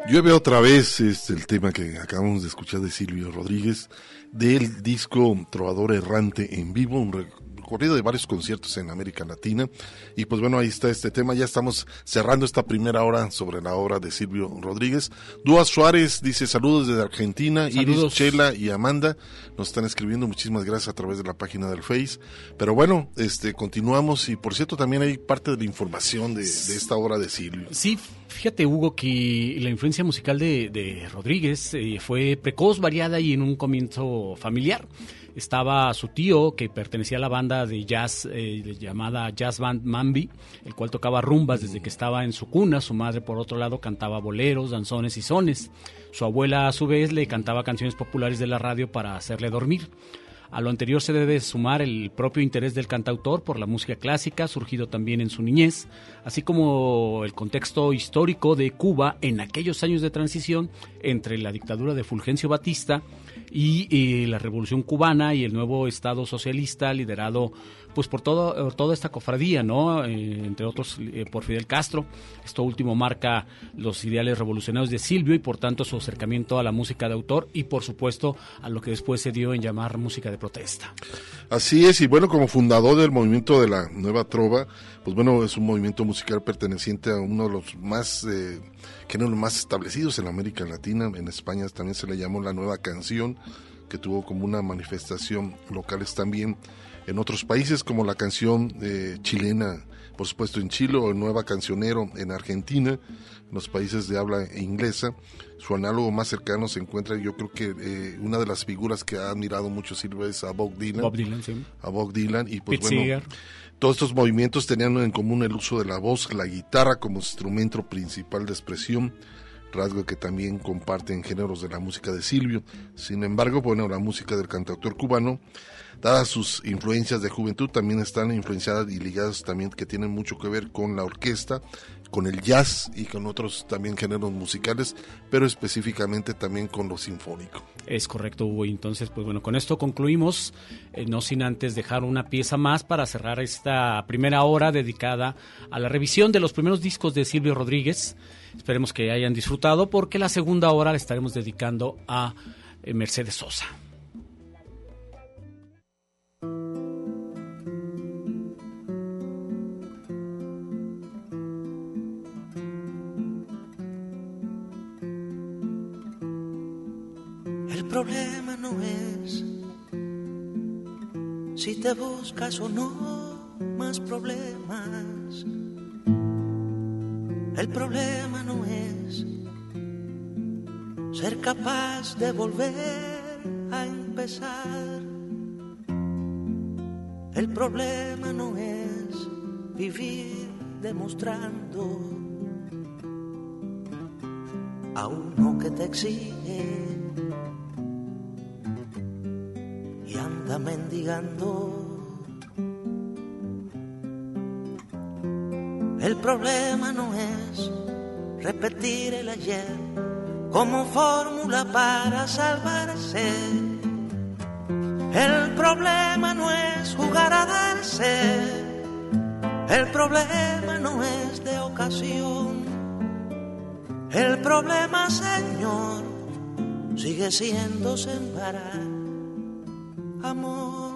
Llueve otra vez, es el tema que acabamos de escuchar de Silvio Rodríguez, del disco Trovador Errante en vivo, recorrido de varios conciertos en América Latina. Y pues bueno, ahí está este tema. Ya estamos cerrando esta primera hora sobre la obra de Silvio Rodríguez. Duas Suárez dice saludos desde Argentina. Iris, Saludos. Chela y Amanda nos están escribiendo. Muchísimas gracias a través de la página del Face. Pero bueno, este continuamos. Y por cierto, también hay parte de la información de, de esta obra de Silvio. Sí, fíjate Hugo que la influencia musical de, de Rodríguez eh, fue precoz, variada y en un comienzo familiar. Estaba su tío que pertenecía a la banda de jazz eh, llamada Jazz Band Mambi, el cual tocaba rumbas desde que estaba en su cuna. Su madre, por otro lado, cantaba boleros, danzones y sones. Su abuela, a su vez, le cantaba canciones populares de la radio para hacerle dormir. A lo anterior se debe sumar el propio interés del cantautor por la música clásica, surgido también en su niñez, así como el contexto histórico de Cuba en aquellos años de transición entre la dictadura de Fulgencio Batista y la Revolución Cubana y el nuevo Estado socialista liderado pues por todo, toda esta cofradía, ¿no? Eh, entre otros eh, por Fidel Castro. Esto último marca los ideales revolucionarios de Silvio y por tanto su acercamiento a la música de autor y por supuesto a lo que después se dio en llamar música de protesta. Así es, y bueno, como fundador del movimiento de la Nueva Trova, pues bueno, es un movimiento musical perteneciente a uno de los más, eh, géneros más establecidos en América Latina. En España también se le llamó la Nueva Canción, que tuvo como una manifestación locales también en otros países, como la canción eh, chilena, por supuesto en Chile, o el Nueva Cancionero en Argentina, en los países de habla inglesa. Su análogo más cercano se encuentra, yo creo que eh, una de las figuras que ha admirado mucho Silvia es a Bob Dylan. Bob Dylan, sí. A Bob Dylan, y pues Pete bueno, Seeger. Todos estos movimientos tenían en común el uso de la voz, la guitarra como instrumento principal de expresión, rasgo que también comparten géneros de la música de Silvio. Sin embargo, bueno, la música del cantautor cubano, dadas sus influencias de juventud, también están influenciadas y ligadas también que tienen mucho que ver con la orquesta, con el jazz y con otros también géneros musicales, pero específicamente también con lo sinfónico. Es correcto, Hugo. Entonces, pues bueno, con esto concluimos, eh, no sin antes dejar una pieza más para cerrar esta primera hora dedicada a la revisión de los primeros discos de Silvio Rodríguez. Esperemos que hayan disfrutado porque la segunda hora la estaremos dedicando a eh, Mercedes Sosa. El problema no es si te buscas o no más problemas. El problema no es ser capaz de volver a empezar. El problema no es vivir demostrando a uno que te exige y anda mendigando. El problema no es repetir el ayer como fórmula para salvarse. El problema no es jugar a darse. El problema no es de ocasión. El problema, Señor, sigue siendo sembrar amor.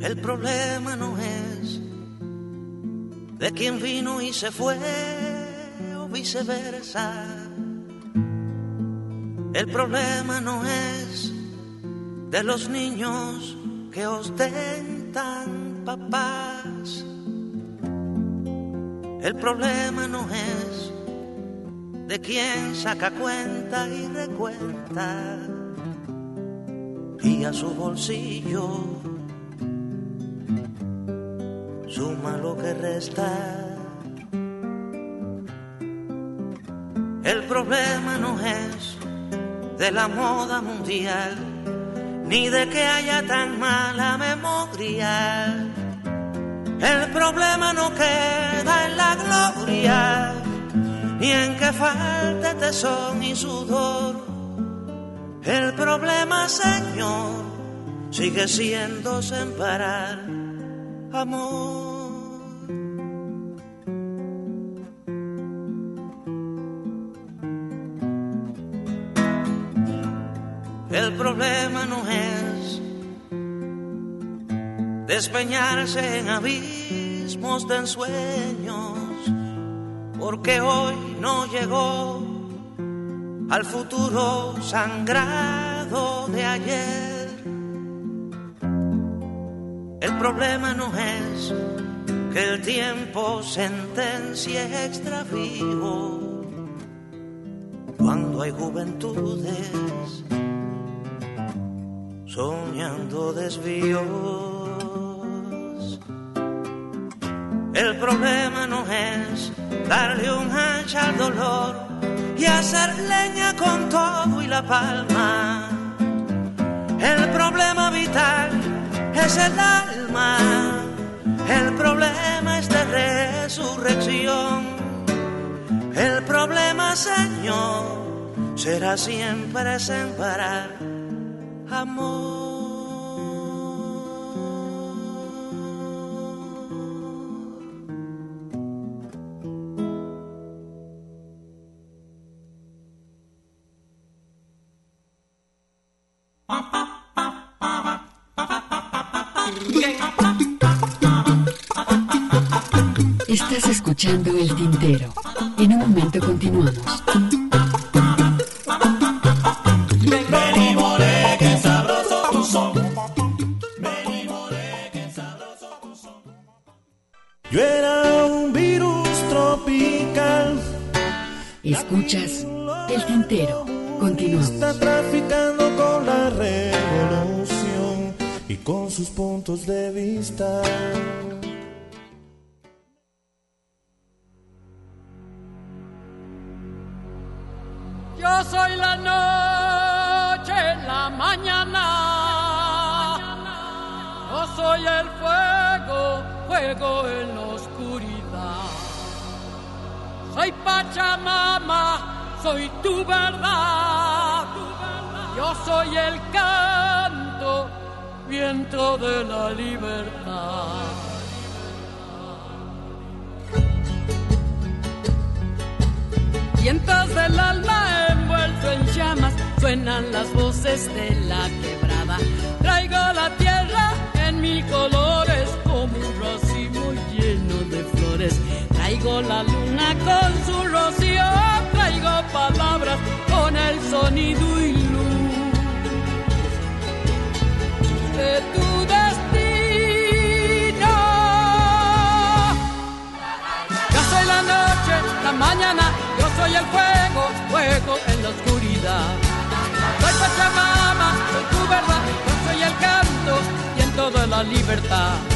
El problema no es de quien vino y se fue o viceversa. El problema no es de los niños que ostentan papás. El problema no es de quien saca cuenta y recuenta y a su bolsillo suma lo que resta. El problema no es de la moda mundial, ni de que haya tan mala memoria. El problema no queda en la gloria, ni en que falte tesón y sudor. El problema, Señor, sigue siendo separar amor. El problema no despeñarse en abismos de ensueños, porque hoy no llegó al futuro sangrado de ayer. El problema no es que el tiempo sentencie extravío cuando hay juventudes soñando desvíos. El problema no es darle un hacha al dolor y hacer leña con todo y la palma. El problema vital es el alma. El problema es de resurrección. El problema, Señor, será siempre separar amor. Estás escuchando El Tintero. En un momento continuamos. Yo era un virus tropical. Escuchas El Tintero. Continuamos. Está traficando con la revolución y con sus puntos de vista. Soy Pachamama, soy tu verdad. Yo soy el canto, viento de la libertad. Vientos del alma envuelto en llamas, suenan las voces de la quebrada. Traigo la tierra en mil colores como un racimo lleno de flores. Traigo la luna con su rocío, traigo palabras con el sonido y luz de tu destino. Yo soy la noche, la mañana, yo soy el fuego, fuego en la oscuridad. Soy Pachamama, soy tu verdad, yo soy el canto, viento de la libertad.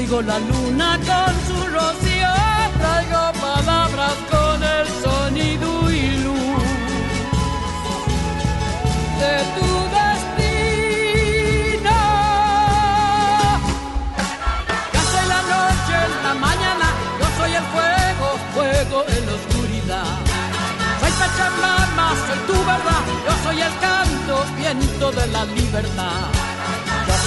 traigo la luna con su rocío, traigo palabras con el sonido y luz de tu destino. Casi la noche, en la mañana, yo soy el fuego, fuego en la oscuridad. Soy Pachamama, soy tu verdad, yo soy el canto, viento de la libertad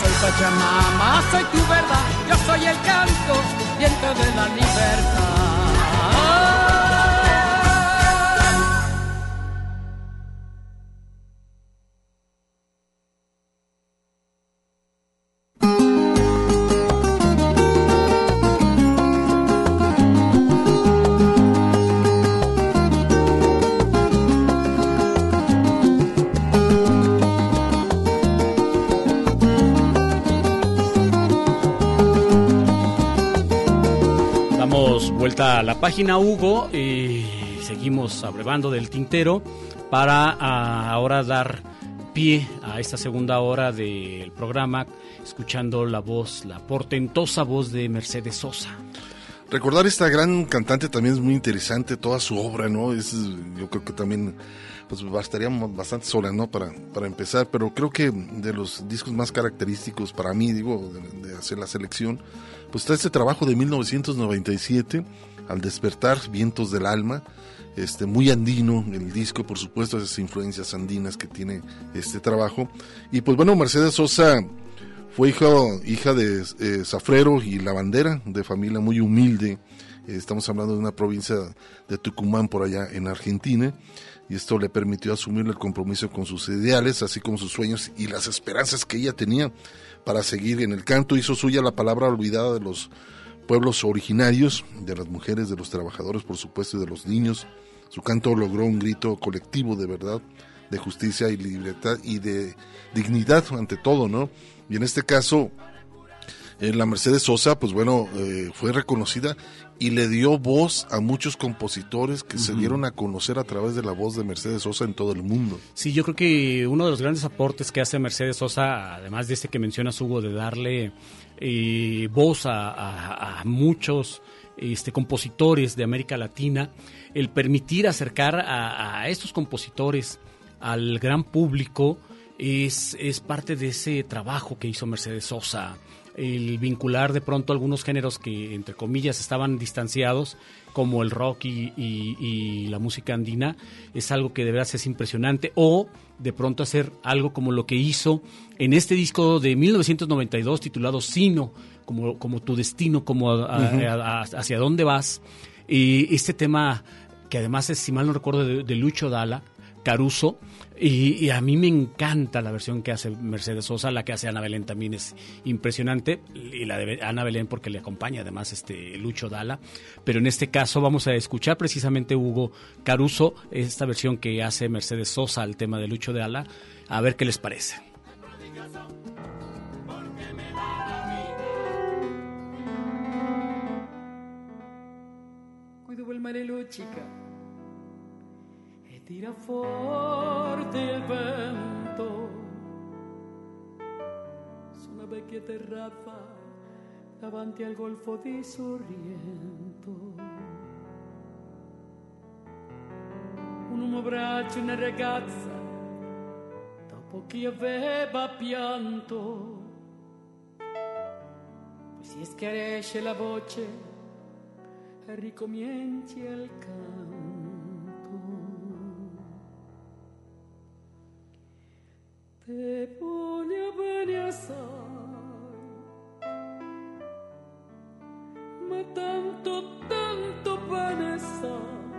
Soy Pachamama, soy tu verdad, yo soy el canto, viento de la libertad. A la página Hugo y seguimos abrevando del tintero para ah, ahora dar pie a esta segunda hora del programa escuchando la voz, la portentosa voz de Mercedes Sosa. Recordar esta gran cantante también es muy interesante, toda su obra, ¿no? Es, yo creo que también pues bastaría bastantes horas, ¿no? Para, para empezar, pero creo que de los discos más característicos para mí, digo, de, de hacer la selección, pues está este trabajo de 1997, Al despertar, Vientos del Alma, este, muy andino el disco, por supuesto, esas influencias andinas que tiene este trabajo. Y pues bueno, Mercedes Sosa fue hija, hija de eh, Zafrero y Lavandera, de familia muy humilde. Estamos hablando de una provincia de Tucumán por allá en Argentina. Y esto le permitió asumir el compromiso con sus ideales, así como sus sueños y las esperanzas que ella tenía para seguir en el canto. Hizo suya la palabra olvidada de los pueblos originarios, de las mujeres, de los trabajadores, por supuesto, y de los niños. Su canto logró un grito colectivo de verdad, de justicia y libertad y de dignidad ante todo, ¿no? Y en este caso, eh, la Mercedes Sosa, pues bueno, eh, fue reconocida y le dio voz a muchos compositores que se dieron a conocer a través de la voz de Mercedes Sosa en todo el mundo. Sí, yo creo que uno de los grandes aportes que hace Mercedes Sosa, además de este que mencionas, Hugo, de darle eh, voz a, a, a muchos este, compositores de América Latina, el permitir acercar a, a estos compositores al gran público es, es parte de ese trabajo que hizo Mercedes Sosa el vincular de pronto algunos géneros que, entre comillas, estaban distanciados, como el rock y, y, y, la música andina, es algo que de verdad es impresionante. O de pronto hacer algo como lo que hizo en este disco de 1992 titulado Sino, como, como tu destino, como a, a, a, hacia dónde vas. Y este tema, que además es, si mal no recuerdo, de, de Lucho Dala, Caruso, y, a mí me encanta la versión que hace Mercedes Sosa, la que hace Ana Belén también es impresionante, y la de Ana Belén porque le acompaña además este Lucho Dala, pero en este caso vamos a escuchar precisamente Hugo Caruso, esta versión que hace Mercedes Sosa al tema de Lucho Dala, a ver qué les parece. Cuido el chica tira forte il vento su una vecchia terrazza davanti al golfo di Sorrento. Un uomo abbraccia una ragazza dopo che aveva pianto. Poi si schiarisce la voce e ricomincia il canto. Te ma tanto, tanto bene sai,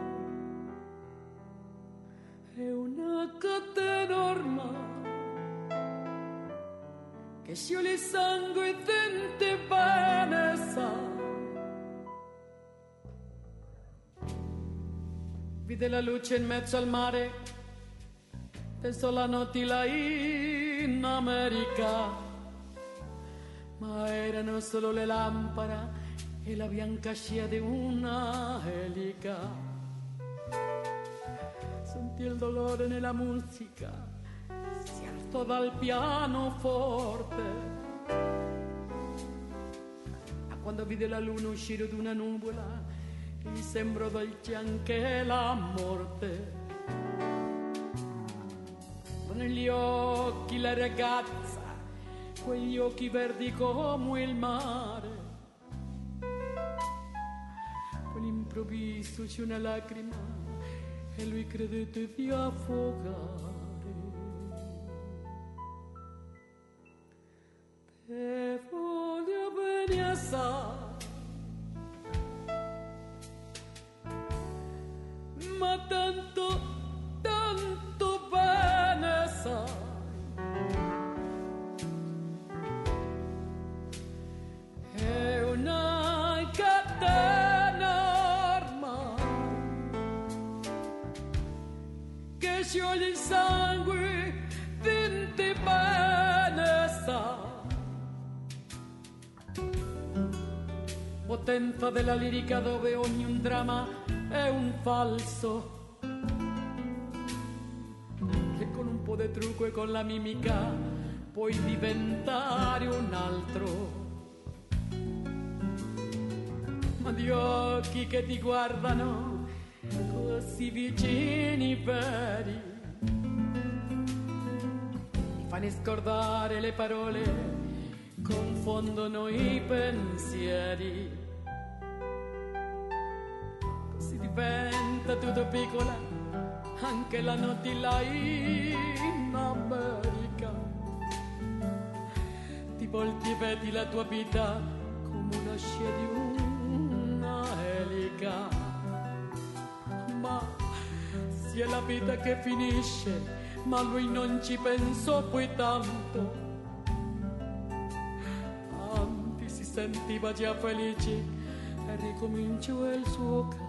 è una catena ormai che scioglie sangue dentro bene sai. Vide la luce in mezzo al mare Pensò la notte là in America, ma erano solo le lampade e la bianca scia di una elica. Sentì il dolore nella musica, si alzo dal pianoforte. A quando vide la luna uscire d'una nuvola, gli sembrò dolce anche la morte. Negli occhi la ragazza, quegli occhi verdi come il mare. All'improvviso c'è una lacrima e lui credette di affogare. Te voglio bene assai, potenza della lirica dove ogni un dramma è un falso. Che con un po' di trucco e con la mimica puoi diventare un altro. Ma di occhi che ti guardano così vicini veri fanno scordare le parole confondono i pensieri diventa tutto piccola anche la notte là in America. Ti volti e vedi la tua vita come una scia di una elica. Ma sia la vita che finisce ma lui non ci pensò poi tanto anzi si sentiva già felice. E ricominciò il suo canto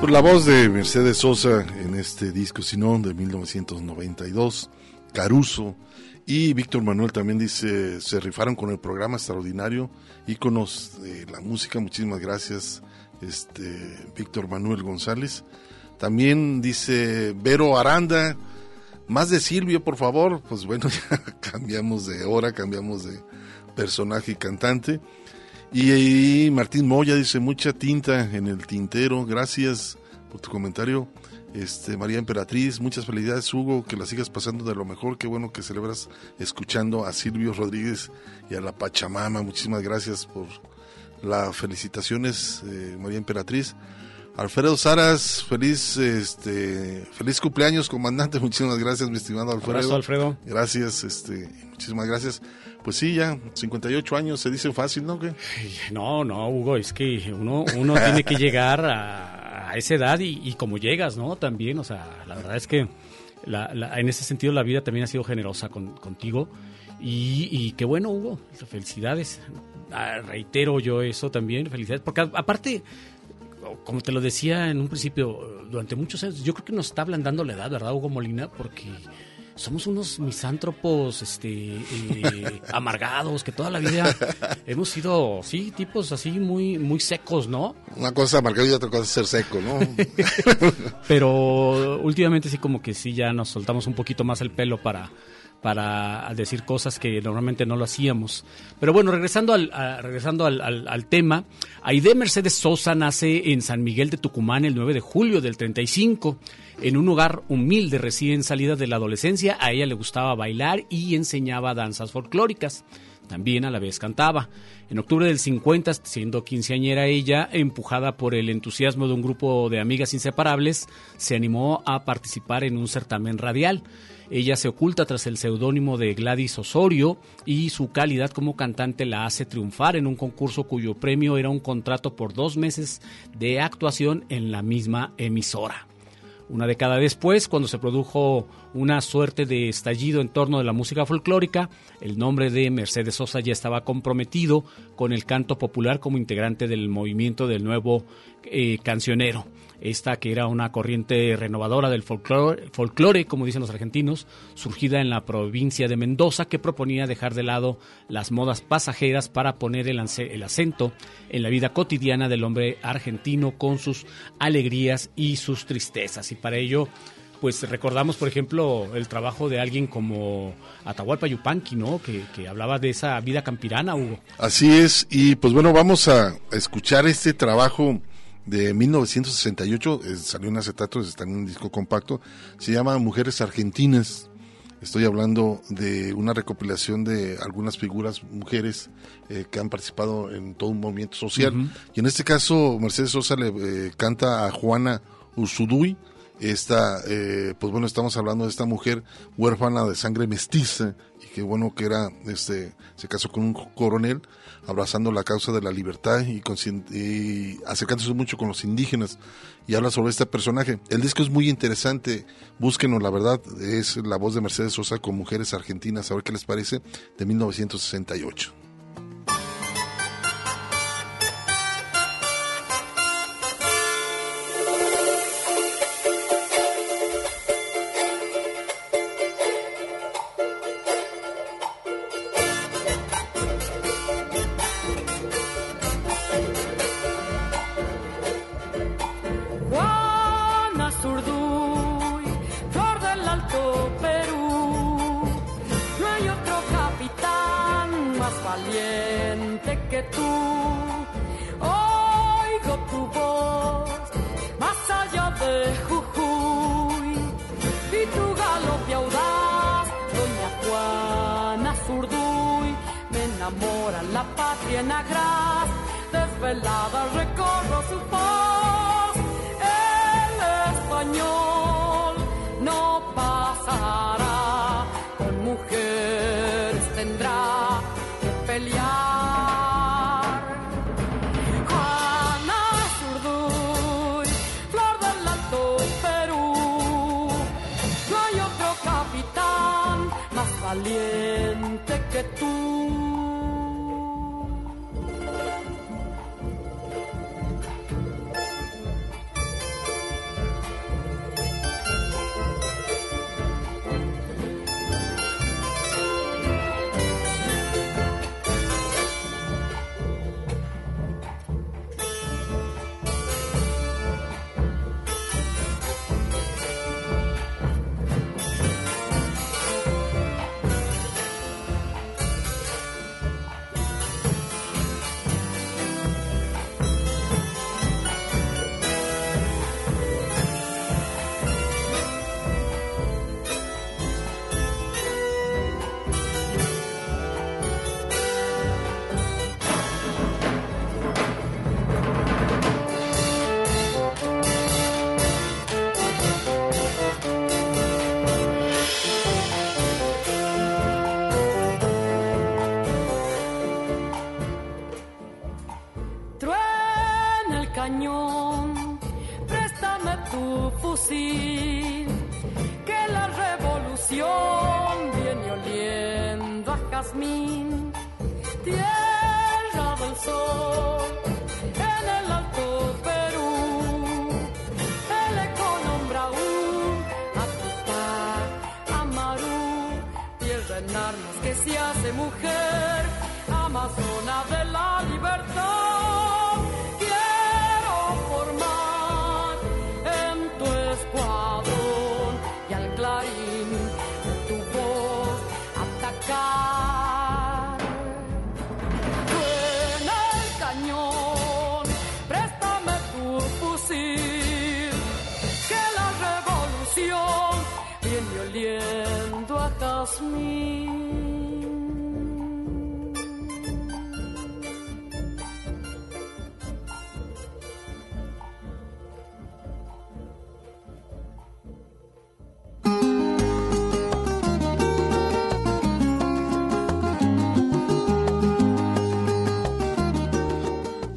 Por la voz de Mercedes Sosa en este disco Sinón de 1992, Caruso y Víctor Manuel también dice, se rifaron con el programa extraordinario, íconos de la música, muchísimas gracias, este Víctor Manuel González. También dice Vero Aranda, más de Silvio, por favor. Pues bueno, ya cambiamos de hora, cambiamos de personaje y cantante. Y, y Martín Moya dice mucha tinta en el tintero. Gracias por tu comentario. Este María Emperatriz, muchas felicidades Hugo, que la sigas pasando de lo mejor. Qué bueno que celebras escuchando a Silvio Rodríguez y a la Pachamama. Muchísimas gracias por las felicitaciones, eh, María Emperatriz. Alfredo Saras, feliz este feliz cumpleaños, comandante. Muchísimas gracias, mi estimado Alfredo. Abrazo, Alfredo. Gracias, este, muchísimas gracias. Pues sí, ya 58 años se dice fácil, ¿no? ¿Qué? No, no, Hugo, es que uno, uno tiene que llegar a, esa edad y, y, como llegas, ¿no? También, o sea, la verdad es que en ese sentido la vida también ha sido generosa con, contigo. Y, y, qué bueno, Hugo, felicidades. Ah, reitero yo eso también, felicidades, porque aparte como te lo decía en un principio, durante muchos años, yo creo que nos está ablandando la edad, ¿verdad, Hugo Molina? Porque somos unos misántropos este, eh, amargados que toda la vida hemos sido, sí, tipos así muy, muy secos, ¿no? Una cosa amargado y otra cosa es ser seco, ¿no? Pero últimamente sí como que sí ya nos soltamos un poquito más el pelo para para decir cosas que normalmente no lo hacíamos. Pero bueno, regresando al, a- regresando al, al- al tema, Aide Mercedes Sosa nace en San Miguel de Tucumán el 9 de julio del 35. En un hogar humilde recién salida de la adolescencia, a ella le gustaba bailar y enseñaba danzas folclóricas. También a la vez cantaba. En octubre del 50, siendo quinceañera ella, empujada por el entusiasmo de un grupo de amigas inseparables, se animó a participar en un certamen radial. Ella se oculta tras el seudónimo de Gladys Osorio y su calidad como cantante la hace triunfar en un concurso cuyo premio era un contrato por dos meses de actuación en la misma emisora. Una década después, cuando se produjo una suerte de estallido en torno de la música folclórica, el nombre de Mercedes Sosa ya estaba comprometido con el canto popular como integrante del movimiento del nuevo eh, cancionero. Esta que era una corriente renovadora del folclore, folclore, como dicen los argentinos, surgida en la provincia de Mendoza, que proponía dejar de lado las modas pasajeras para poner el, acento en la vida cotidiana del hombre argentino con sus alegrías y sus tristezas. Y para ello, pues recordamos, por ejemplo, el trabajo de alguien como Atahualpa Yupanqui, ¿no? Que, que hablaba de esa vida campirana, Hugo. Así es, y pues bueno, vamos a escuchar este trabajo de 1968, eh, salió en acetato, está en un disco compacto, se llama Mujeres Argentinas. Estoy hablando de una recopilación de algunas figuras mujeres eh, que han participado en todo un movimiento social. Y en este caso, Mercedes Sosa le eh, canta a Juana Usuduy. Esta, eh, pues bueno, estamos hablando de esta mujer huérfana de sangre mestiza y que bueno que era, este, se casó con un coronel, abrazando la causa de la libertad y, acercándose mucho con los indígenas y habla sobre este personaje. El disco es muy interesante, búsquenos, la verdad, es la voz de Mercedes Sosa con mujeres argentinas, a ver qué les parece, de 1968.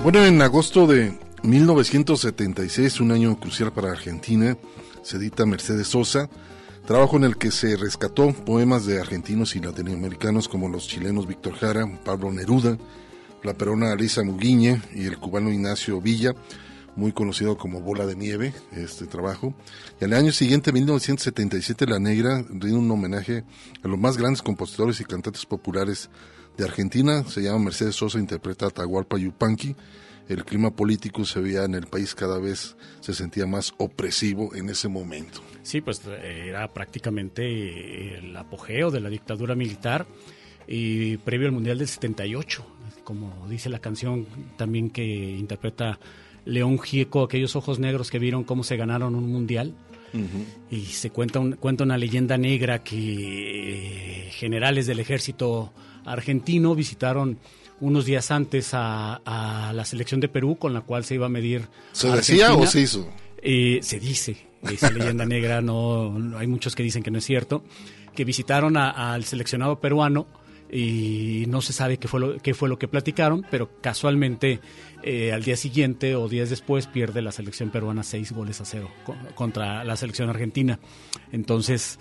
Bueno, en agosto de 1976, un año crucial para Argentina, se Mercedes Sosa, trabajo en el que se rescató poemas de argentinos y latinoamericanos como los chilenos Víctor Jara, Pablo Neruda, la peruana Alisa Muguiñe y el cubano Ignacio Villa, muy conocido como Bola de Nieve, este trabajo. Y al año siguiente, 1977, La Negra rinde un homenaje a los más grandes compositores y cantantes populares de Argentina. Se llama Mercedes Sosa, interpreta Atahualpa Yupanqui. El clima político se veía en el país cada vez se sentía más opresivo en ese momento. Sí, pues eh, era prácticamente el apogeo de la dictadura militar y previo al Mundial del 78, como dice la canción también que interpreta León Gieco, aquellos ojos negros que vieron cómo se ganaron un mundial. Y se cuenta, un, cuenta una leyenda negra que eh, generales del ejército argentino visitaron unos días antes a, a, la selección de Perú con la cual se iba a medir. ¿Se decía o se hizo? Eh, se dice, esa leyenda negra, no, no, hay muchos que dicen que no es cierto, que visitaron a, al seleccionado peruano y no se sabe qué fue lo, qué fue lo que platicaron, pero casualmente eh, al día siguiente o días después pierde la selección peruana seis goles a cero co contra la selección argentina. Entonces,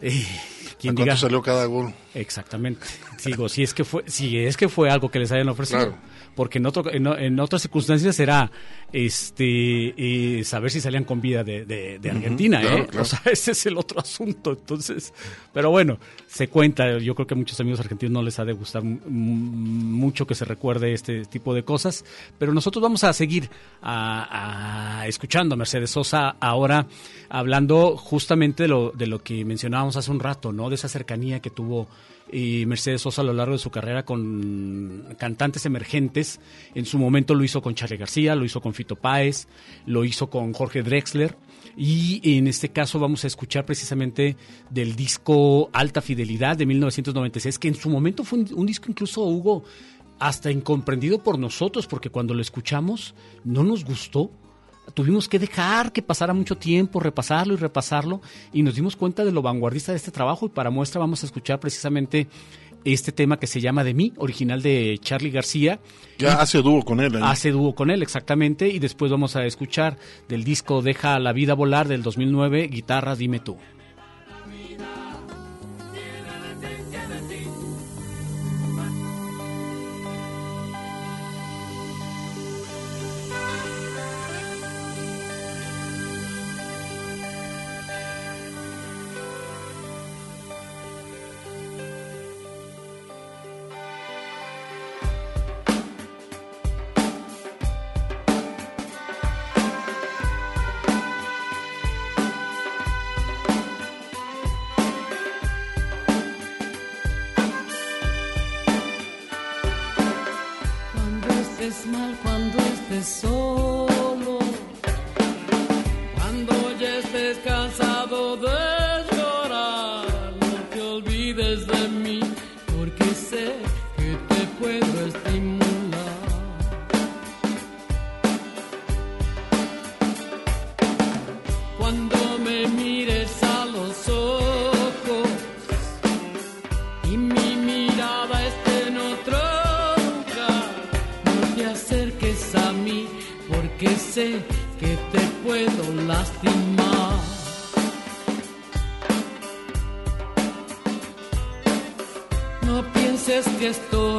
eh, ¿Quién diga? salió cada gol? Exactamente. Digo, si es que fue, si es que fue algo que les hayan ofrecido. Claro. Porque en, otro, en, en, otras circunstancias será este eh, saber si salían con vida de, de, de Argentina, uh -huh, claro, ¿eh? Claro. O sea, ese es el otro asunto. Entonces, pero bueno, se cuenta. Yo creo que a muchos amigos argentinos no les ha de gustar mucho que se recuerde este tipo de cosas. Pero nosotros vamos a seguir a, a escuchando a Mercedes Sosa ahora hablando justamente de lo, de lo que mencionábamos hace un rato, ¿no? De esa cercanía que tuvo y Mercedes Sosa a lo largo de su carrera con cantantes emergentes. En su momento lo hizo con Charlie García, lo hizo con Fito Páez, lo hizo con Jorge Drexler. Y en este caso vamos a escuchar precisamente del disco Alta Fidelidad de 1996, que en su momento fue un, un disco incluso, Hugo, hasta incomprendido por nosotros, porque cuando lo escuchamos no nos gustó tuvimos que dejar que pasara mucho tiempo, repasarlo y repasarlo, y nos dimos cuenta de lo vanguardista de este trabajo. Y para muestra vamos a escuchar precisamente este tema que se llama De mí, original de Charlie García. Ya hace dúo con él. ¿eh? Hace dúo con él, exactamente. Y después vamos a escuchar del disco Deja la vida volar del 2009, Guitarra, dime tú. Sé que te puedo lastimar. No pienses que estoy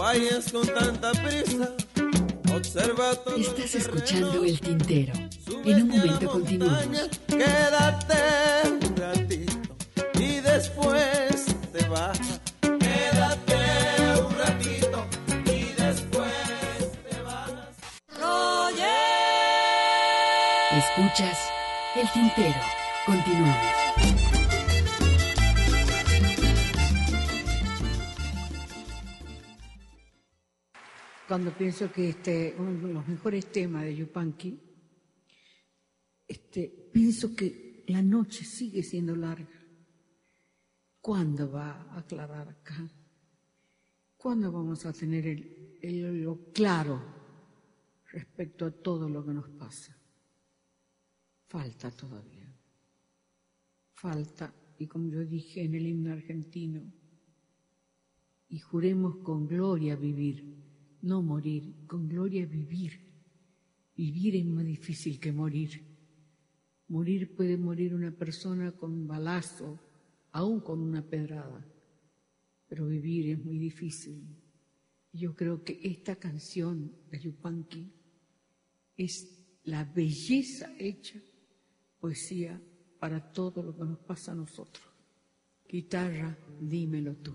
vayas con tanta prisa. Observa todo. Estás escuchando El Tintero. En un momento continuamos. Quédate un ratito y después te vas. Quédate un ratito y después te vas. Escuchas El Tintero. Continuamos. Cuando pienso que este uno de los mejores temas de Yupanqui, este, pienso que la noche sigue siendo larga. ¿Cuándo va a aclarar acá? ¿Cuándo vamos a tener el, lo claro respecto a todo lo que nos pasa? Falta todavía. Falta, y como yo dije en el himno argentino, y juremos con gloria vivir, no morir, con gloria vivir. Vivir es más difícil que morir. Morir puede morir una persona con un balazo, aún con una pedrada, pero vivir es muy difícil. Yo creo que esta canción de Yupanqui es la belleza hecha poesía para todo lo que nos pasa a nosotros. Guitarra, dímelo tú.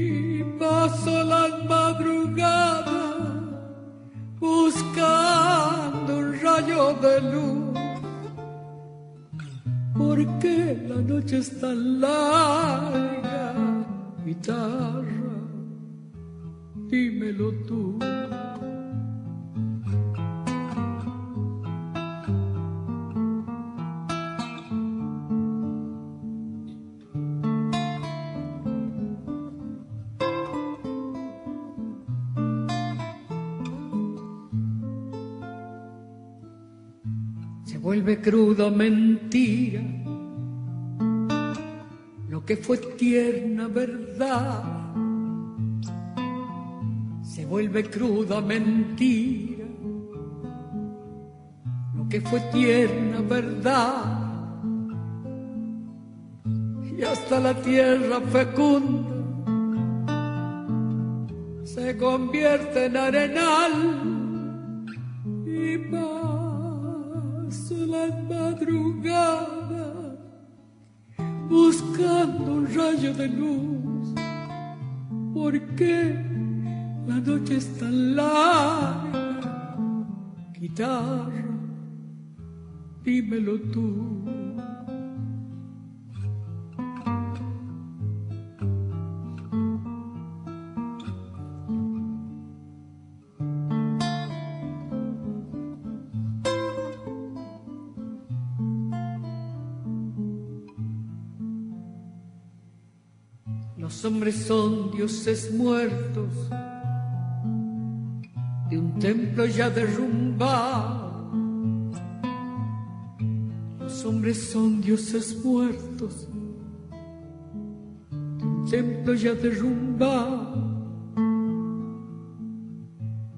paso las madrugadas buscando un rayo de luz. Porque la noche es tan larga, guitarra, dímelo tú. Vuelve crudo mentira lo que fue tierna verdad. Se vuelve cruda mentira lo que fue tierna verdad. Y hasta la tierra fecunda se convierte en arenal y va las madrugadas buscando un rayo de luz. Porque la noche es tan larga, guitarra, dímelo tú. Son dioses muertos de un templo ya derrumbado. Los hombres son dioses muertos de un templo ya derrumbado.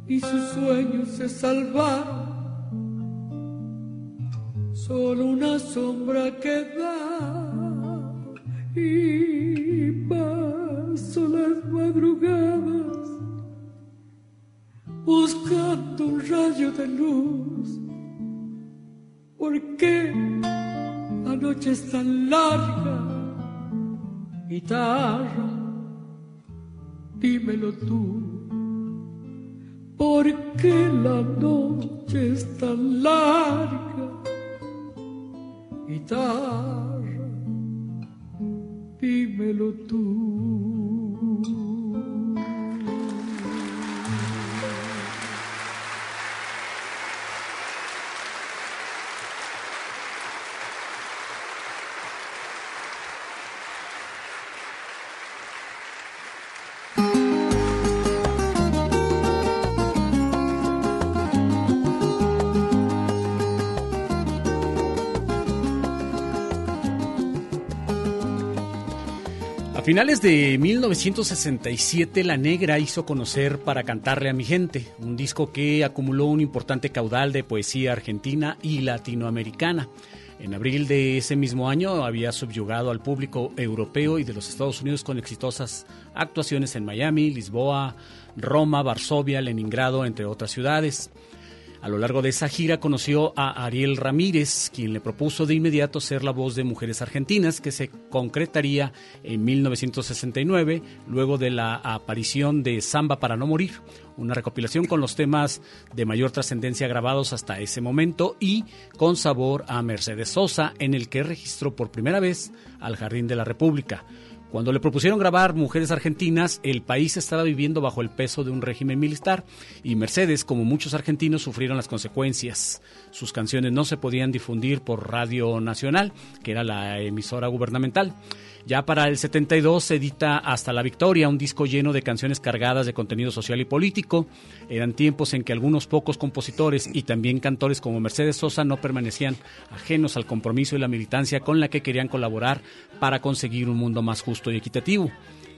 Y sus sueños se salvaron. Solo una sombra queda rayo de luz. ¿Por qué la noche es tan larga? Guitarra, dímelo tú. ¿Por qué la noche es tan larga? Guitarra dímelo tú. Finales de 1967, La Negra hizo conocer Para cantarle a mi gente, un disco que acumuló un importante caudal de poesía argentina y latinoamericana. En abril de ese mismo año había subyugado al público europeo y de los Estados Unidos con exitosas actuaciones en Miami, Lisboa, Roma, Varsovia, Leningrado, entre otras ciudades. A lo largo de esa gira conoció a Ariel Ramírez, quien le propuso de inmediato ser la voz de Mujeres Argentinas, que se concretaría en 1969, luego de la aparición de Samba para no morir, una recopilación con los temas de mayor trascendencia grabados hasta ese momento y con sabor a Mercedes Sosa, en el que registró por primera vez al Jardín de la República. Cuando le propusieron grabar Mujeres Argentinas, el país estaba viviendo bajo el peso de un régimen militar y Mercedes, como muchos argentinos, sufrieron las consecuencias. Sus canciones no se podían difundir por Radio Nacional, que era la emisora gubernamental. Ya para el 72 se edita Hasta la Victoria, un disco lleno de canciones cargadas de contenido social y político. Eran tiempos en que algunos pocos compositores y también cantores como Mercedes Sosa no permanecían ajenos al compromiso y la militancia con la que querían colaborar para conseguir un mundo más justo y equitativo.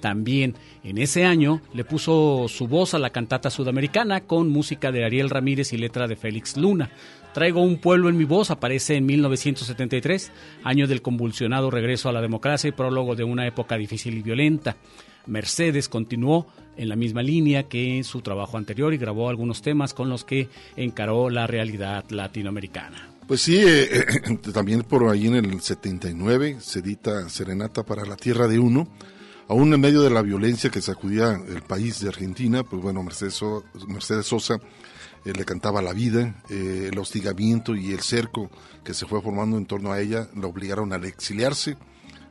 También en ese año le puso su voz a la cantata sudamericana con música de Ariel Ramírez y letra de Félix Luna. Traigo un pueblo en mi voz aparece en 1973, año del convulsionado regreso a la democracia y prólogo de una época difícil y violenta. Mercedes continuó en la misma línea que su trabajo anterior y grabó algunos temas con los que encaró la realidad latinoamericana. Pues sí, eh, también por ahí en el 79 se edita Serenata para la Tierra de Uno. Aún en medio de la violencia que sacudía el país de Argentina, pues bueno, Mercedes, Sosa eh, le cantaba la vida, eh, el hostigamiento y el cerco que se fue formando en torno a ella la obligaron a exiliarse.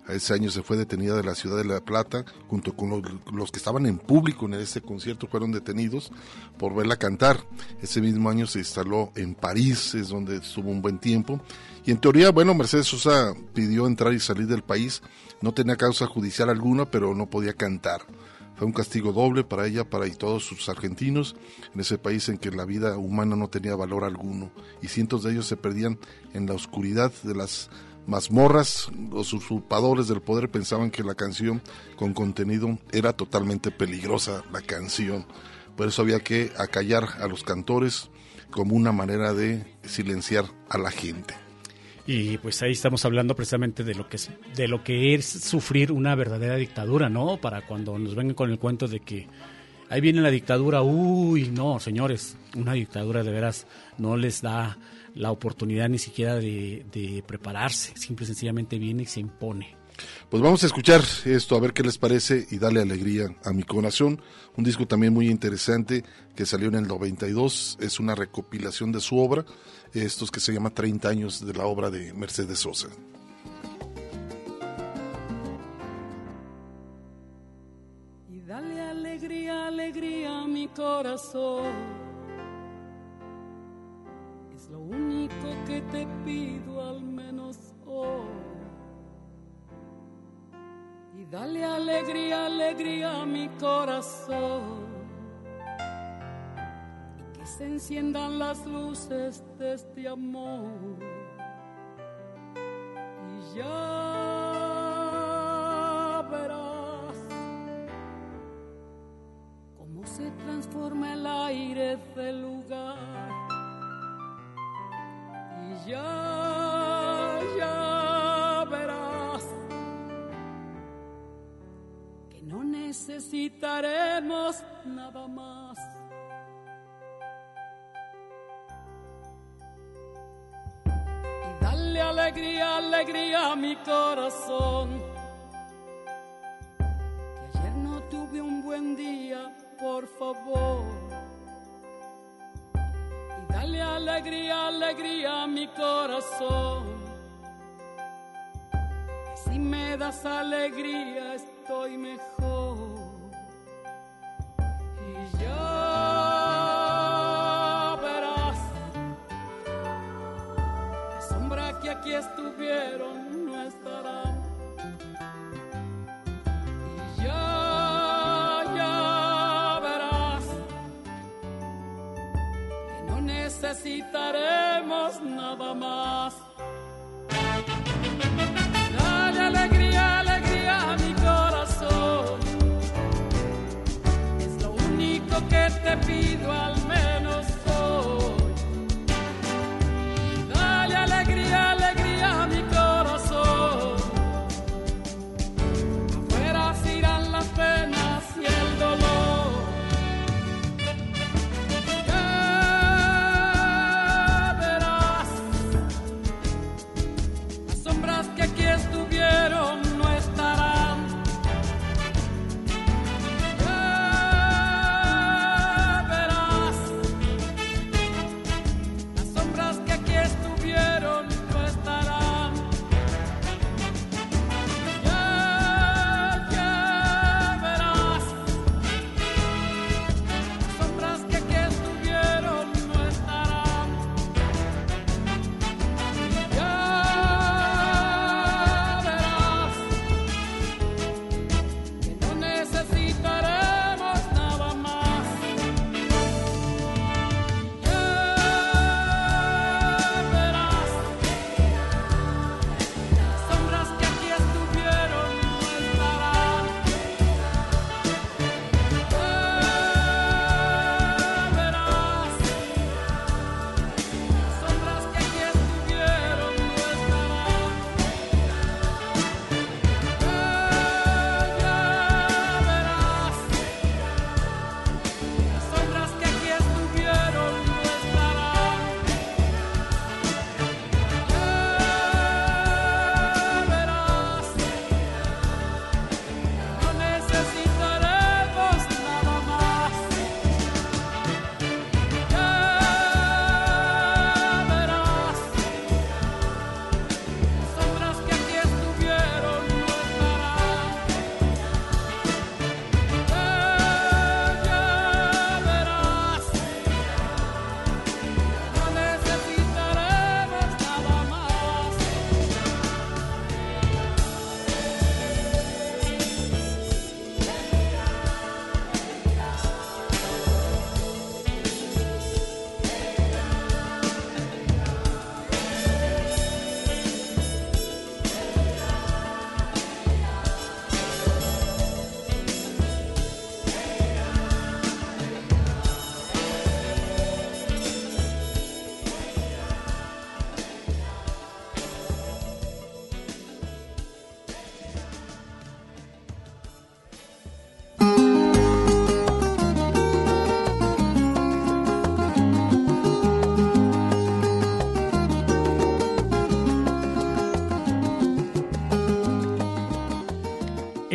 A ese año se fue detenida de la ciudad de La Plata, junto con los, que estaban en público en ese concierto fueron detenidos por verla cantar. Ese mismo año se instaló en París, es donde estuvo un buen tiempo. Y en teoría, bueno, Mercedes Sosa pidió entrar y salir del país, no tenía causa judicial alguna, pero no podía cantar. Fue un castigo doble para ella, para y todos sus argentinos, en ese país en que la vida humana no tenía valor alguno, y cientos de ellos se perdían en la oscuridad de las mazmorras. Los usurpadores del poder pensaban que la canción con contenido era totalmente peligrosa, la canción. Por eso había que acallar a los cantores como una manera de silenciar a la gente. Y pues ahí estamos hablando precisamente de lo que es, de lo que es sufrir una verdadera dictadura, ¿no? Para cuando nos vengan con el cuento de que ahí viene la dictadura, uy, no, señores, una dictadura de veras no les da la oportunidad ni siquiera de, de prepararse, simple y sencillamente viene y se impone. Pues vamos a escuchar esto, a ver qué les parece y darle alegría a mi corazón. Un disco también muy interesante que salió en el 92, es una recopilación de su obra, estos que se llama 30 años de la obra de Mercedes Sosa. Y dale alegría, alegría a mi corazón. Es lo único que te pido al menos hoy. Dale alegría, alegría a mi corazón. Y que se enciendan las luces de este amor. Y ya verás cómo se transforma el aire del lugar. Y ya, necesitaremos nada más. Y dale alegría, alegría a mi corazón. Que ayer no tuve un buen día, por favor. Y dale alegría, alegría a mi corazón. Que si me das alegría, estoy mejor. Ya verás, la sombra que aquí estuvieron no estarán. Y ya, ya verás que no necesitaremos nada más.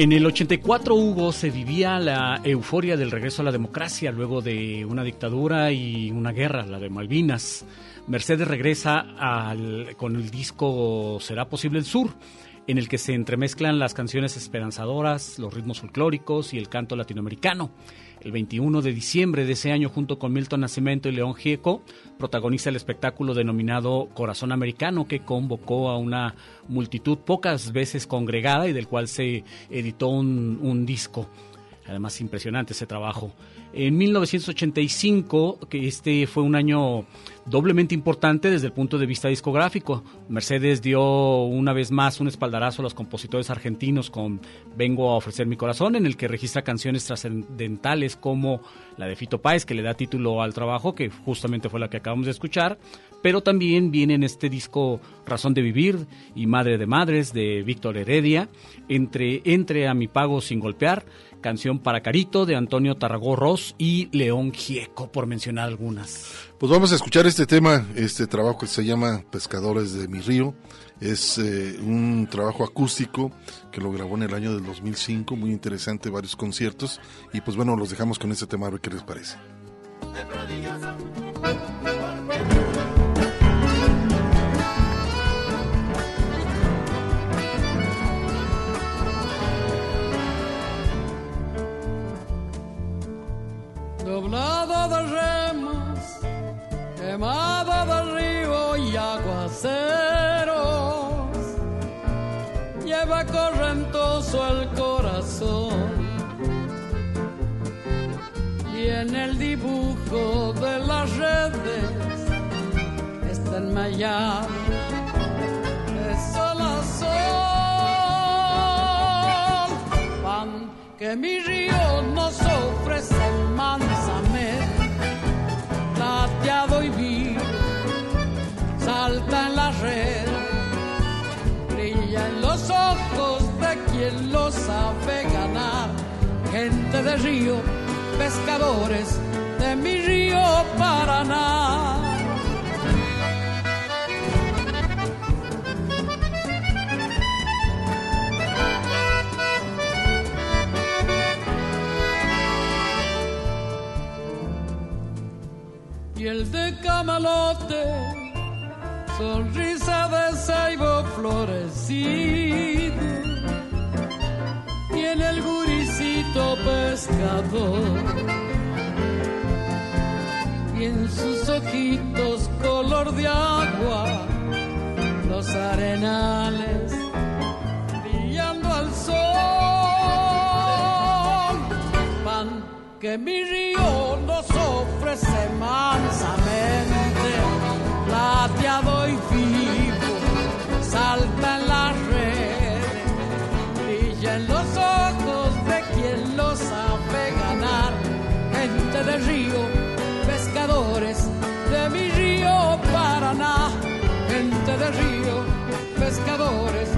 En el 84, Hugo, se vivía la euforia del regreso a la democracia luego de una dictadura y una guerra, la de Malvinas. Mercedes regresa al- con el disco Será posible el sur, en el que se entremezclan las canciones esperanzadoras, los ritmos folclóricos y el canto latinoamericano. El 21 de diciembre de ese año, junto con Milton Nascimento y León Gieco, protagoniza el espectáculo denominado Corazón Americano, que convocó a una multitud pocas veces congregada y del cual se editó un, un disco. Además, impresionante ese trabajo. En 1985, que este fue un año doblemente importante desde el punto de vista discográfico. Mercedes dio una vez más un espaldarazo a los compositores argentinos con Vengo a ofrecer mi corazón, en el que registra canciones trascendentales como la de Fito Páez, que le da título al trabajo, que justamente fue la que acabamos de escuchar, pero también viene en este disco Razón de Vivir y Madre de Madres de Víctor Heredia, entre, entre a mi pago sin golpear, canción para Carito de Antonio Tarragó Ross y León Gieco, por mencionar algunas. Pues vamos a escuchar este tema, este trabajo que se llama Pescadores de mi río. Es eh, un trabajo acústico que lo grabó en el año del 2005, muy interesante, varios conciertos. Y pues bueno, los dejamos con este tema, a ver qué les parece. Doblado de remos, quemado de río y aguaceros, lleva correntoso el corazón. Y en el dibujo de las redes está enmayado de sol a sol. Pan que mi río nos ofrece quien lo sabe ganar, gente de río, pescadores de mi río Paraná. piel de camalote, sonrisa de ceibo florecido, en el guricito pescador, y en sus ojitos color de agua, los arenales brillando al sol, pan que mi río nos ofrece mansamente, plateado y vivo, salta en la red, brilla en los lo sabe gente de río, pescadores de mi río Paraná, gente de río, pescadores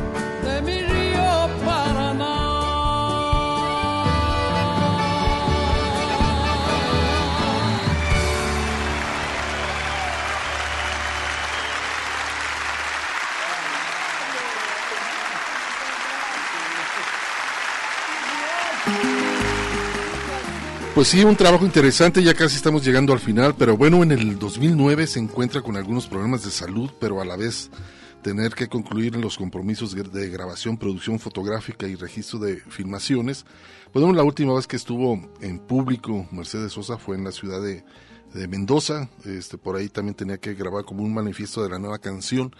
Pues sí, un trabajo interesante, ya casi estamos llegando al final, pero bueno, en el 2009 se encuentra con algunos problemas de salud, pero a la vez tener que concluir los compromisos de- grabación, producción fotográfica y registro de filmaciones. Pues bueno, la última vez que estuvo en público Mercedes Sosa fue en la ciudad de, de Mendoza, este, por ahí también tenía que grabar como un manifiesto de la nueva canción.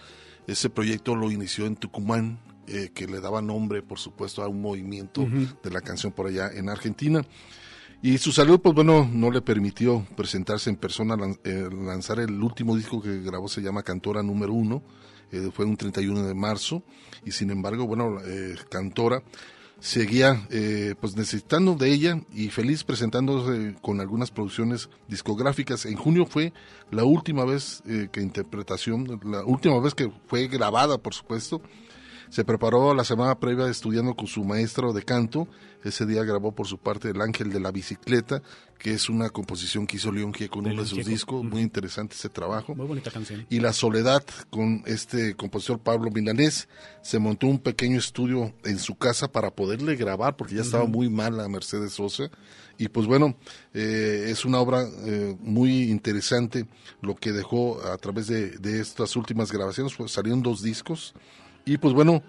Ese proyecto lo inició en Tucumán, eh, que le daba nombre, por supuesto, a un movimiento de la canción por allá en Argentina. Y su salud, pues bueno, no le permitió presentarse en persona, eh, lanzar el último disco que grabó, se llama Cantora número uno, eh, fue un 31 de marzo, y sin embargo, bueno, eh, Cantora seguía eh, pues necesitando de ella y feliz presentándose con algunas producciones discográficas. En junio fue la última vez que interpretación, la última vez que fue grabada, por supuesto, Se preparó la semana previa estudiando con su maestro de canto. Ese día grabó por su parte El Ángel de la Bicicleta, que es una composición que hizo León Gieco en uno de sus discos. Muy interesante ese trabajo. Muy bonita canción. Y La Soledad con este compositor Pablo Milanés. Se montó un pequeño estudio en su casa para poderle grabar, porque ya estaba muy mal la Mercedes Sosa. Y pues bueno, eh, es una obra eh, muy interesante lo que dejó a través de, de estas últimas grabaciones. Pues salieron dos discos. Y pues bueno,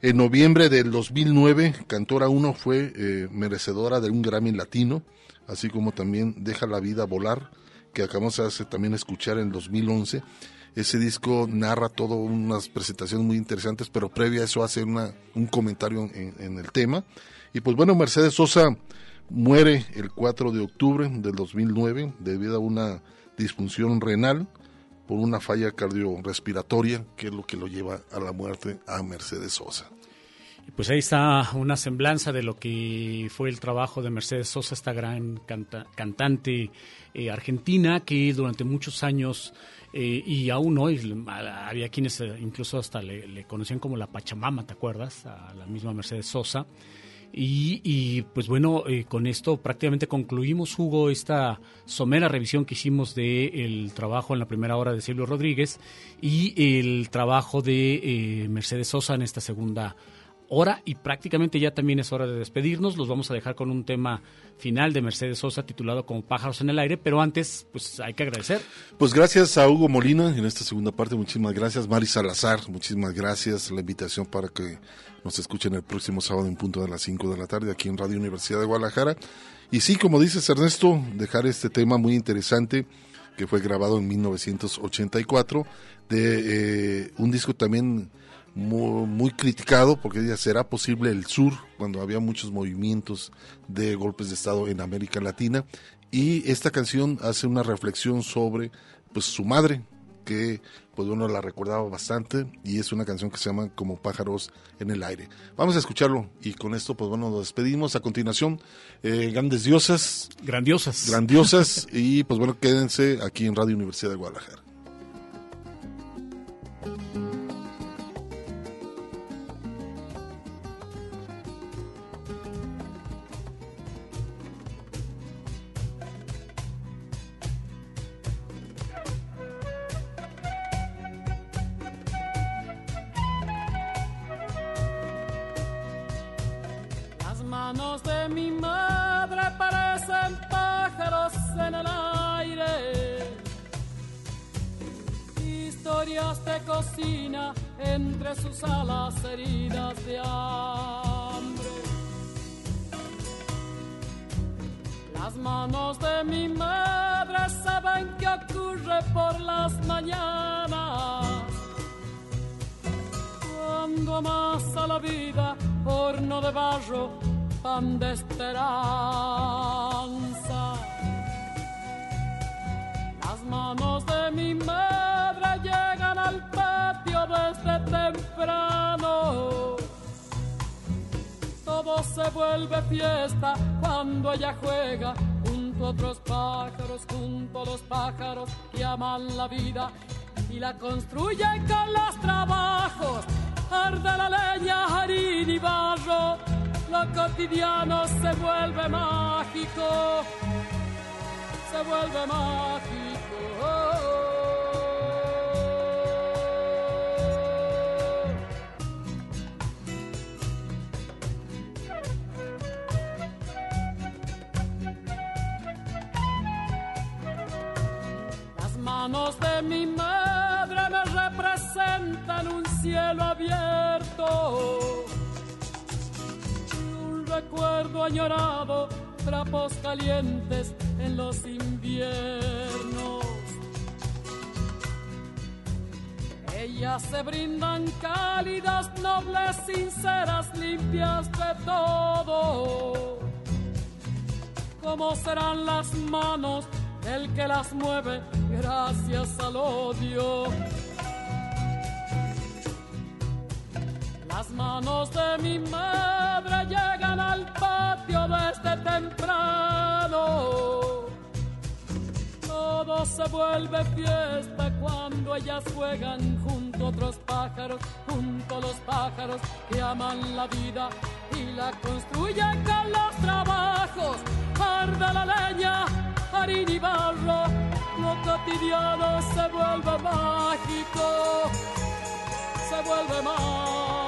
en noviembre del 2009, Cantora 1 fue eh, merecedora de un Grammy Latino, así como también Deja la vida volar, que acabamos de hacer también escuchar en 2011. Ese disco narra todo unas presentaciones muy interesantes, pero previa a eso hace una, un comentario en, en el tema. Y pues bueno, Mercedes Sosa muere el 4 de octubre del 2009 debido a una disfunción renal por una falla cardiorrespiratoria, que es lo que lo lleva a la muerte a Mercedes Sosa. Pues ahí está una semblanza de lo que fue el trabajo de Mercedes Sosa, esta gran canta- cantante eh, argentina que durante muchos años eh, y aún hoy había quienes eh, incluso hasta le conocían como la Pachamama, ¿te acuerdas? A la misma Mercedes Sosa. Y, y, pues bueno, eh, con esto prácticamente concluimos, Hugo, esta somera revisión que hicimos del trabajo en la primera hora de Silvio Rodríguez y el trabajo de eh, Mercedes Sosa en esta segunda hora y prácticamente ya también es hora de despedirnos. Los vamos a dejar con un tema final de Mercedes Sosa titulado como Pájaros en el Aire, pero antes pues hay que agradecer. Pues gracias a Hugo Molina en esta segunda parte, muchísimas gracias. Mari Salazar, muchísimas gracias. La invitación para que nos escuchen el próximo sábado en punto de las 5 de la tarde aquí en Radio Universidad de Guadalajara. Y sí, como dices Ernesto, dejar este tema muy interesante que fue grabado en 1984 de eh, un disco también muy, muy criticado porque ya será posible el sur cuando había muchos movimientos de golpes de estado en América Latina y esta canción hace una reflexión sobre pues su madre que pues uno la recordaba bastante y es una canción que se llama como pájaros en el aire. Vamos a escucharlo y con esto pues bueno nos despedimos. A continuación eh, grandes diosas. Grandiosas. Grandiosas y pues bueno quédense aquí en Radio Universidad de Guadalajara manos de mi madre parecen pájaros en el aire. Historias de cocina entre sus alas heridas de hambre. Las manos de mi madre saben qué ocurre por las mañanas cuando amasa la vida, horno de barro, pan de esperanza. Las manos de mi madre llegan al patio desde temprano. Todo se vuelve fiesta cuando ella juega junto a otros pájaros, junto a los pájaros que aman la vida y la construyen con los trabajos. Arde la leña, harina y barro, lo cotidiano se vuelve mágico, se vuelve mágico. Las manos de mi madre me representan un cielo abierto. Recuerdo añorado, trapos calientes en los inviernos. Ellas se brindan cálidas, nobles, sinceras, limpias de todo. ¿Cómo serán las manos del que las mueve gracias al odio? Las manos de mi madre llegan al patio desde temprano. Todo se vuelve fiesta cuando ellas juegan junto junto a otros pájaros, junto a los pájaros que aman la vida y la construyen con los trabajos. Arde la leña, harina y barro, lo cotidiano se vuelve mágico, se vuelve mágico.